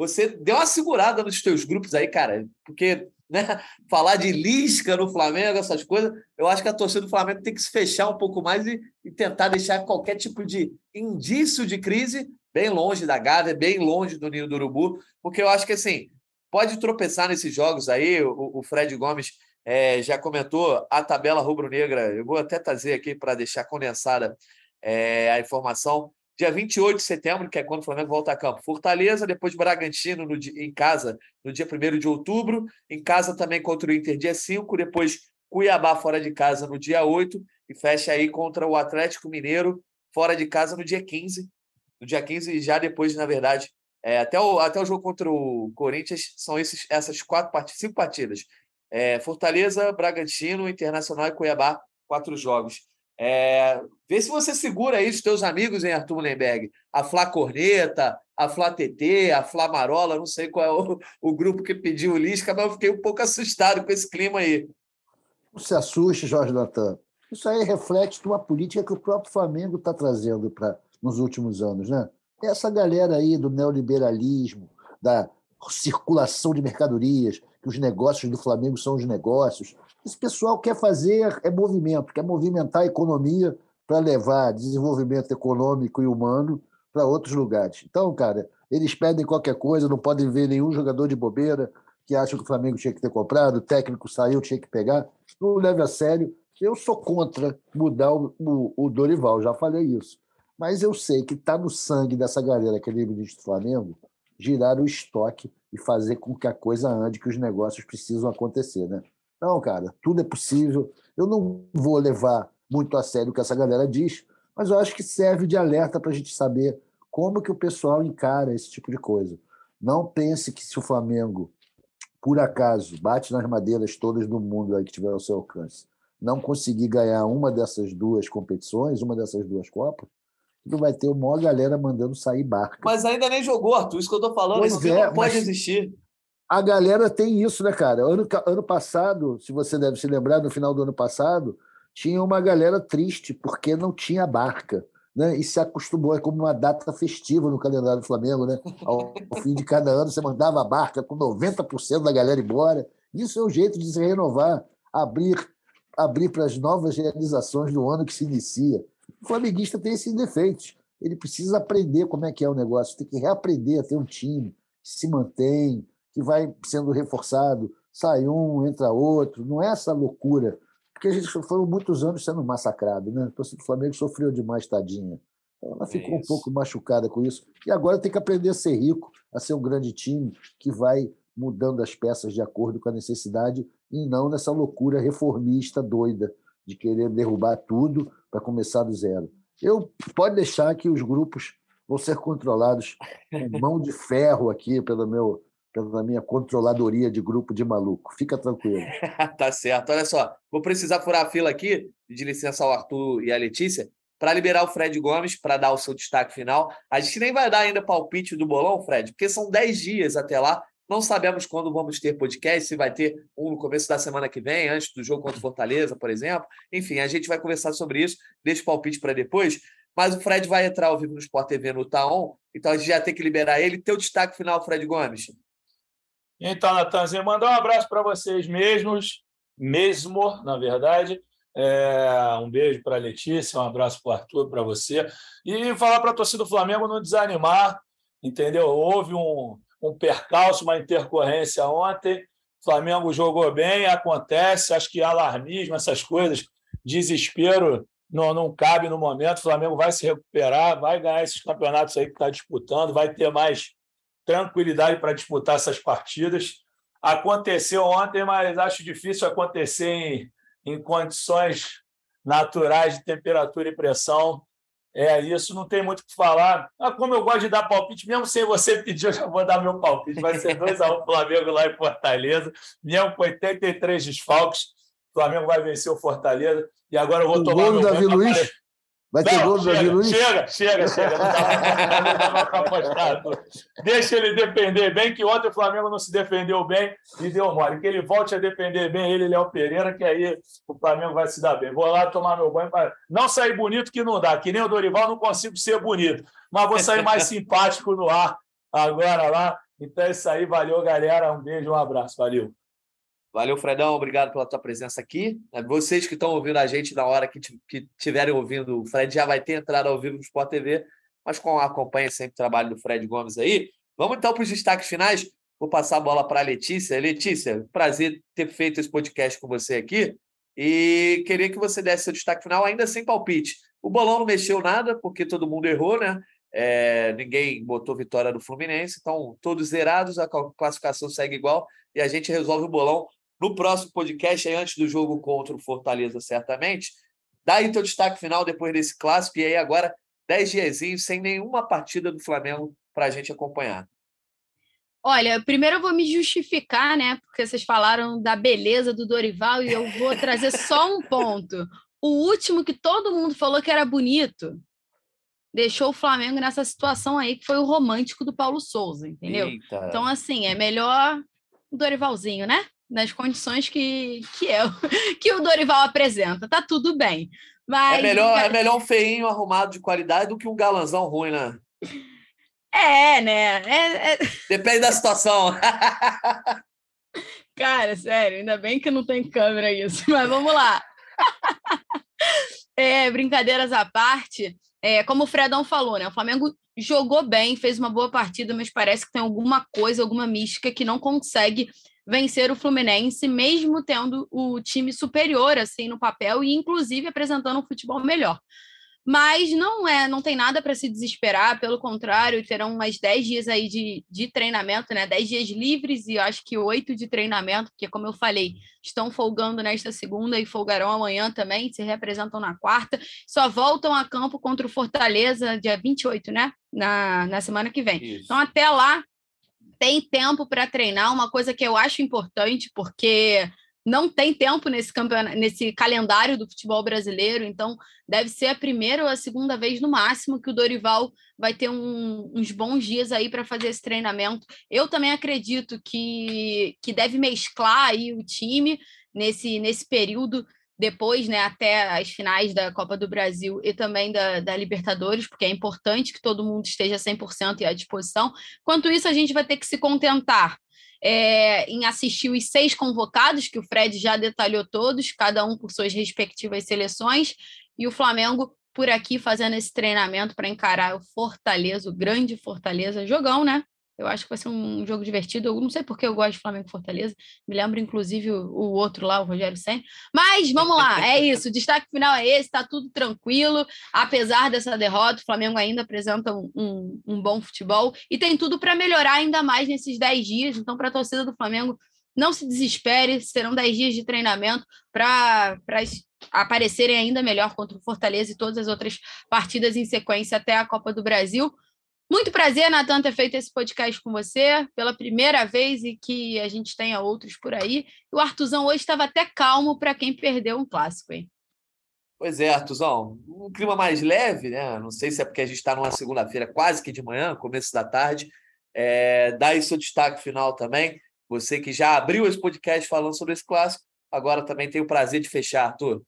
Você deu uma segurada nos teus grupos aí, cara, porque né, falar de Lisca no Flamengo, essas coisas, eu acho que a torcida do Flamengo tem que se fechar um pouco mais e, e tentar deixar qualquer tipo de indício de crise bem longe da Gávea, bem longe do Ninho do Urubu, porque eu acho que assim, pode tropeçar nesses jogos aí, o, o Fred Gomes é, já comentou a tabela rubro-negra, eu vou até trazer aqui para deixar condensada é, a informação. Dia 28 de setembro, que é quando o Flamengo volta a campo. Fortaleza, depois Bragantino no, em casa, no dia 1 de outubro. Em casa também contra o Inter, dia 5. Depois Cuiabá fora de casa no dia 8. E fecha aí contra o Atlético Mineiro fora de casa no dia 15. No dia 15, já depois, na verdade, é, até, o, até o jogo contra o Corinthians, são esses, essas quatro partidas, cinco partidas. É, Fortaleza, Bragantino, Internacional e Cuiabá, quatro jogos. É, vê se você segura aí os teus amigos em Arthur Mullenberg. A Flá Corneta, a Flá TT, a Flá Marola, não sei qual é o, o grupo que pediu o Lisca, mas eu fiquei um pouco assustado com esse clima aí. Não se assuste, Jorge Natan. Isso aí reflete uma política que o próprio Flamengo está trazendo para nos últimos anos. Né? Essa galera aí do neoliberalismo, da circulação de mercadorias, que os negócios do Flamengo são os negócios, esse pessoal quer fazer é movimento, quer movimentar a economia para levar desenvolvimento econômico e humano para outros lugares. Então, cara, eles pedem qualquer coisa, não podem ver nenhum jogador de bobeira que acha que o Flamengo tinha que ter comprado, o técnico saiu, tinha que pegar. Não leve a sério. Eu sou contra mudar o, o, o Dorival, já falei isso. Mas eu sei que está no sangue dessa galera que é ministro do Flamengo girar o estoque e fazer com que a coisa ande, que os negócios precisam acontecer, né? Não, cara, tudo é possível. Eu não vou levar muito a sério o que essa galera diz, mas eu acho que serve de alerta para a gente saber como que o pessoal encara esse tipo de coisa. Não pense que se o Flamengo, por acaso, bate nas madeiras todas do mundo aí que tiver ao seu alcance, não conseguir ganhar uma dessas duas competições, uma dessas duas Copas, não vai ter uma maior galera mandando sair barca. Mas ainda nem jogou, Arthur. Isso que eu estou falando, pois isso é, não pode existir a galera tem isso, né, cara? Ano, ano passado, se você deve se lembrar, no final do ano passado, tinha uma galera triste porque não tinha barca. Né? E se acostumou, é como uma data festiva no calendário do Flamengo, né? Ao, ao fim de cada ano, você mandava a barca com 90% da galera embora. Isso é um jeito de se renovar, abrir, abrir para as novas realizações do ano que se inicia. O flamenguista tem esses defeitos. Ele precisa aprender como é que é o negócio, tem que reaprender a ter um time que se mantém, que vai sendo reforçado, sai um, entra outro, não é essa loucura, porque a gente foram muitos anos sendo massacrado, né? A torcida do Flamengo sofreu demais, tadinha. Então, ela ficou é um pouco machucada com isso. E agora tem que aprender a ser rico, a ser um grande time que vai mudando as peças de acordo com a necessidade e não nessa loucura reformista doida de querer derrubar tudo para começar do zero. Eu pode deixar que os grupos vão ser controlados com mão de ferro aqui pelo meu, pela minha controladoria de grupo de maluco. Fica tranquilo. tá certo. Olha só, vou precisar furar a fila aqui, de licença ao Arthur e à Letícia, para liberar o Fred Gomes para dar o seu destaque final. A gente nem vai dar ainda palpite do bolão, Fred, porque são 10 dias até lá. Não sabemos quando vamos ter podcast, se vai ter um no começo da semana que vem, antes do jogo contra o Fortaleza, por exemplo. Enfim, a gente vai conversar sobre isso. Deixa o palpite para depois. Mas o Fred vai entrar ao vivo no Sport TV no Taon, então a gente já tem que liberar ele. Teu destaque final, Fred Gomes. Então, Natanzinho, mandar um abraço para vocês mesmos, mesmo, na verdade. É, um beijo para a Letícia, um abraço para o Arthur, para você. E falar para a torcida do Flamengo não desanimar, entendeu? Houve um, um percalço, uma intercorrência ontem. O Flamengo jogou bem, acontece. Acho que alarmismo, essas coisas, desespero não, não cabe no momento. O Flamengo vai se recuperar, vai ganhar esses campeonatos aí que está disputando, vai ter mais tranquilidade para disputar essas partidas. Aconteceu ontem, mas acho difícil acontecer em, em condições naturais de temperatura e pressão. É isso, não tem muito o que falar. Ah, como eu gosto de dar palpite, mesmo sem você pedir, eu já vou dar meu palpite. Vai ser 2x1 um Flamengo lá em Fortaleza, mesmo com 83 desfalques. O Flamengo vai vencer o Fortaleza. E agora eu vou o tomar. Gol do Davi Luiz? Vai ter gol do Davi Luiz? Chega, chega, chega. Não dá, não Deixa ele defender bem, que ontem o Flamengo não se defendeu bem e deu mole. Que ele volte a defender bem ele, Léo Pereira, que aí o Flamengo vai se dar bem. Vou lá tomar meu banho para não sair bonito, que não dá. Que nem o Dorival, não consigo ser bonito. Mas vou sair mais simpático no ar agora lá. Então é isso aí. Valeu, galera. Um beijo, um abraço. Valeu. Valeu, Fredão. Obrigado pela tua presença aqui. É, vocês que estão ouvindo a gente na hora que, que tiverem ouvindo, o Fred já vai ter entrado ao vivo no Sport TV, mas com acompanha sempre o trabalho do Fred Gomes aí. Vamos então para os destaques finais. Vou passar a bola para a Letícia. Letícia, prazer ter feito esse podcast com você aqui. E queria que você desse seu destaque final, ainda sem palpite. O bolão não mexeu nada, porque todo mundo errou, né? É, ninguém botou vitória do Fluminense, então todos zerados, a classificação segue igual e a gente resolve o bolão no próximo podcast, aí, antes do jogo contra o Fortaleza, certamente. Dá aí teu destaque final depois desse clássico, e aí agora 10 dias sem nenhuma partida do Flamengo para a gente acompanhar. Olha, primeiro eu vou me justificar, né? Porque vocês falaram da beleza do Dorival e eu vou trazer só um ponto. O último que todo mundo falou que era bonito deixou o Flamengo nessa situação aí, que foi o romântico do Paulo Souza, entendeu? Eita. Então, assim, é melhor o Dorivalzinho, né? Nas condições que, que, eu, que o Dorival apresenta. Tá tudo bem. Mas, é, melhor, é melhor um feinho arrumado de qualidade do que um galanzão ruim, né? É, né? É, é... Depende da situação. Cara, sério, ainda bem que não tem câmera isso, mas vamos lá. É, brincadeiras à parte, é, como o Fredão falou, né? O Flamengo jogou bem, fez uma boa partida, mas parece que tem alguma coisa, alguma mística que não consegue vencer o Fluminense, mesmo tendo o time superior assim no papel e inclusive apresentando um futebol melhor. Mas não é, não tem nada para se desesperar, pelo contrário, terão mais 10 dias aí de, de treinamento, né? 10 dias livres e acho que oito de treinamento, porque, como eu falei, estão folgando nesta segunda e folgarão amanhã também, se representam na quarta. Só voltam a campo contra o Fortaleza, dia 28, né? Na, na semana que vem. Isso. Então, até lá, tem tempo para treinar, uma coisa que eu acho importante, porque não tem tempo nesse campeonato, nesse calendário do futebol brasileiro, então deve ser a primeira ou a segunda vez no máximo que o Dorival vai ter um, uns bons dias aí para fazer esse treinamento. Eu também acredito que, que deve mesclar aí o time nesse, nesse período depois, né, até as finais da Copa do Brasil e também da, da Libertadores, porque é importante que todo mundo esteja 100% à disposição. Quanto isso, a gente vai ter que se contentar é, em assistir os seis convocados, que o Fred já detalhou todos, cada um por suas respectivas seleções, e o Flamengo por aqui fazendo esse treinamento para encarar o Fortaleza, o grande Fortaleza, jogão, né? Eu acho que vai ser um jogo divertido. Eu não sei porque eu gosto de Flamengo Fortaleza. Me lembro, inclusive, o, o outro lá, o Rogério Senna. Mas vamos lá, é isso. O destaque final é esse, está tudo tranquilo. Apesar dessa derrota, o Flamengo ainda apresenta um, um, um bom futebol e tem tudo para melhorar ainda mais nesses 10 dias. Então, para a torcida do Flamengo, não se desespere, serão 10 dias de treinamento para aparecerem ainda melhor contra o Fortaleza e todas as outras partidas em sequência até a Copa do Brasil. Muito prazer, Natan, ter feito esse podcast com você pela primeira vez e que a gente tenha outros por aí. O Artuzão hoje estava até calmo para quem perdeu um clássico, hein? Pois é, Artuzão. Um clima mais leve, né? Não sei se é porque a gente está numa segunda-feira, quase que de manhã, começo da tarde. É, dá aí seu destaque final também. Você que já abriu esse podcast falando sobre esse clássico, agora também tem o prazer de fechar, Arthur.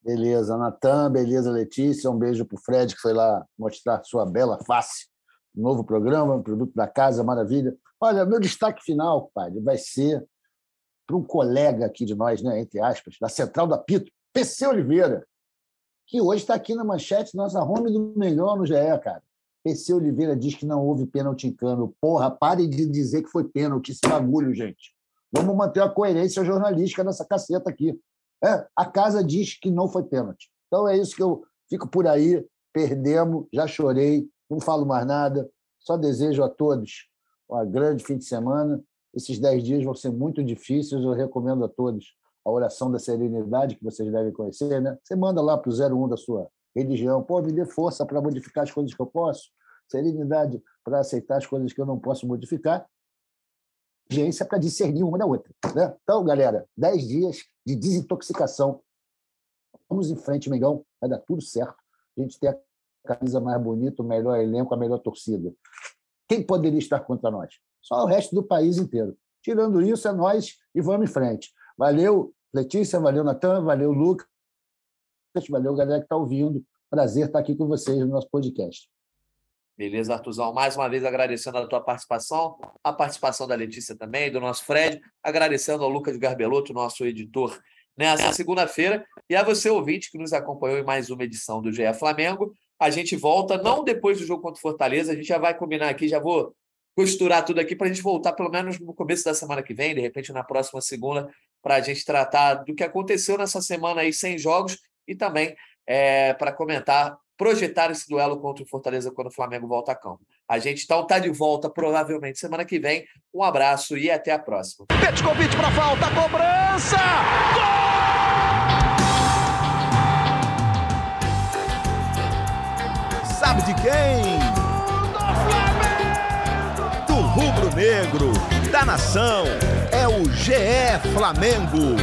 Beleza, Natan, beleza, Letícia. Um beijo para o Fred, que foi lá mostrar sua bela face novo programa, um produto da casa, maravilha. Olha, meu destaque final, padre, vai ser para um colega aqui de nós, né, entre aspas, da Central da Pito, PC Oliveira, que hoje está aqui na manchete, nossa home do melhor no GE, cara. PC Oliveira diz que não houve pênalti em câmbio. Porra, pare de dizer que foi pênalti, esse bagulho, gente. Vamos manter a coerência jornalística nessa caceta aqui. É, a casa diz que não foi pênalti. Então é isso que eu fico por aí. Perdemos, já chorei, não falo mais nada, só desejo a todos um grande fim de semana. Esses dez dias vão ser muito difíceis, eu recomendo a todos a oração da serenidade, que vocês devem conhecer. Né? Você manda lá para o 01 da sua religião, pô, me dê força para modificar as coisas que eu posso, serenidade para aceitar as coisas que eu não posso modificar, inteligência para discernir uma da outra. Né? Então, galera, dez dias de desintoxicação. Vamos em frente, Mengão, vai dar tudo certo. A gente tem a camisa mais bonita, o melhor elenco, a melhor torcida. Quem poderia estar contra nós? Só o resto do país inteiro. Tirando isso, é nós e vamos em frente. Valeu, Letícia, valeu, Natan, valeu, Lucas, valeu, galera que está ouvindo. Prazer estar aqui com vocês no nosso podcast. Beleza, Artuzão. Mais uma vez agradecendo a tua participação, a participação da Letícia também, do nosso Fred, agradecendo ao Lucas Garbelotto, nosso editor, nessa segunda-feira, e a você, ouvinte, que nos acompanhou em mais uma edição do GE Flamengo. A gente volta, não depois do jogo contra o Fortaleza, a gente já vai combinar aqui, já vou costurar tudo aqui para a gente voltar pelo menos no começo da semana que vem, de repente na próxima segunda, para a gente tratar do que aconteceu nessa semana aí sem jogos e também é, para comentar, projetar esse duelo contra o Fortaleza quando o Flamengo volta a campo. A gente então está de volta provavelmente semana que vem. Um abraço e até a próxima. Pet convite para falta, cobrança! Gol! Sabe de quem? Do Do rubro-negro, da nação, é o GE Flamengo.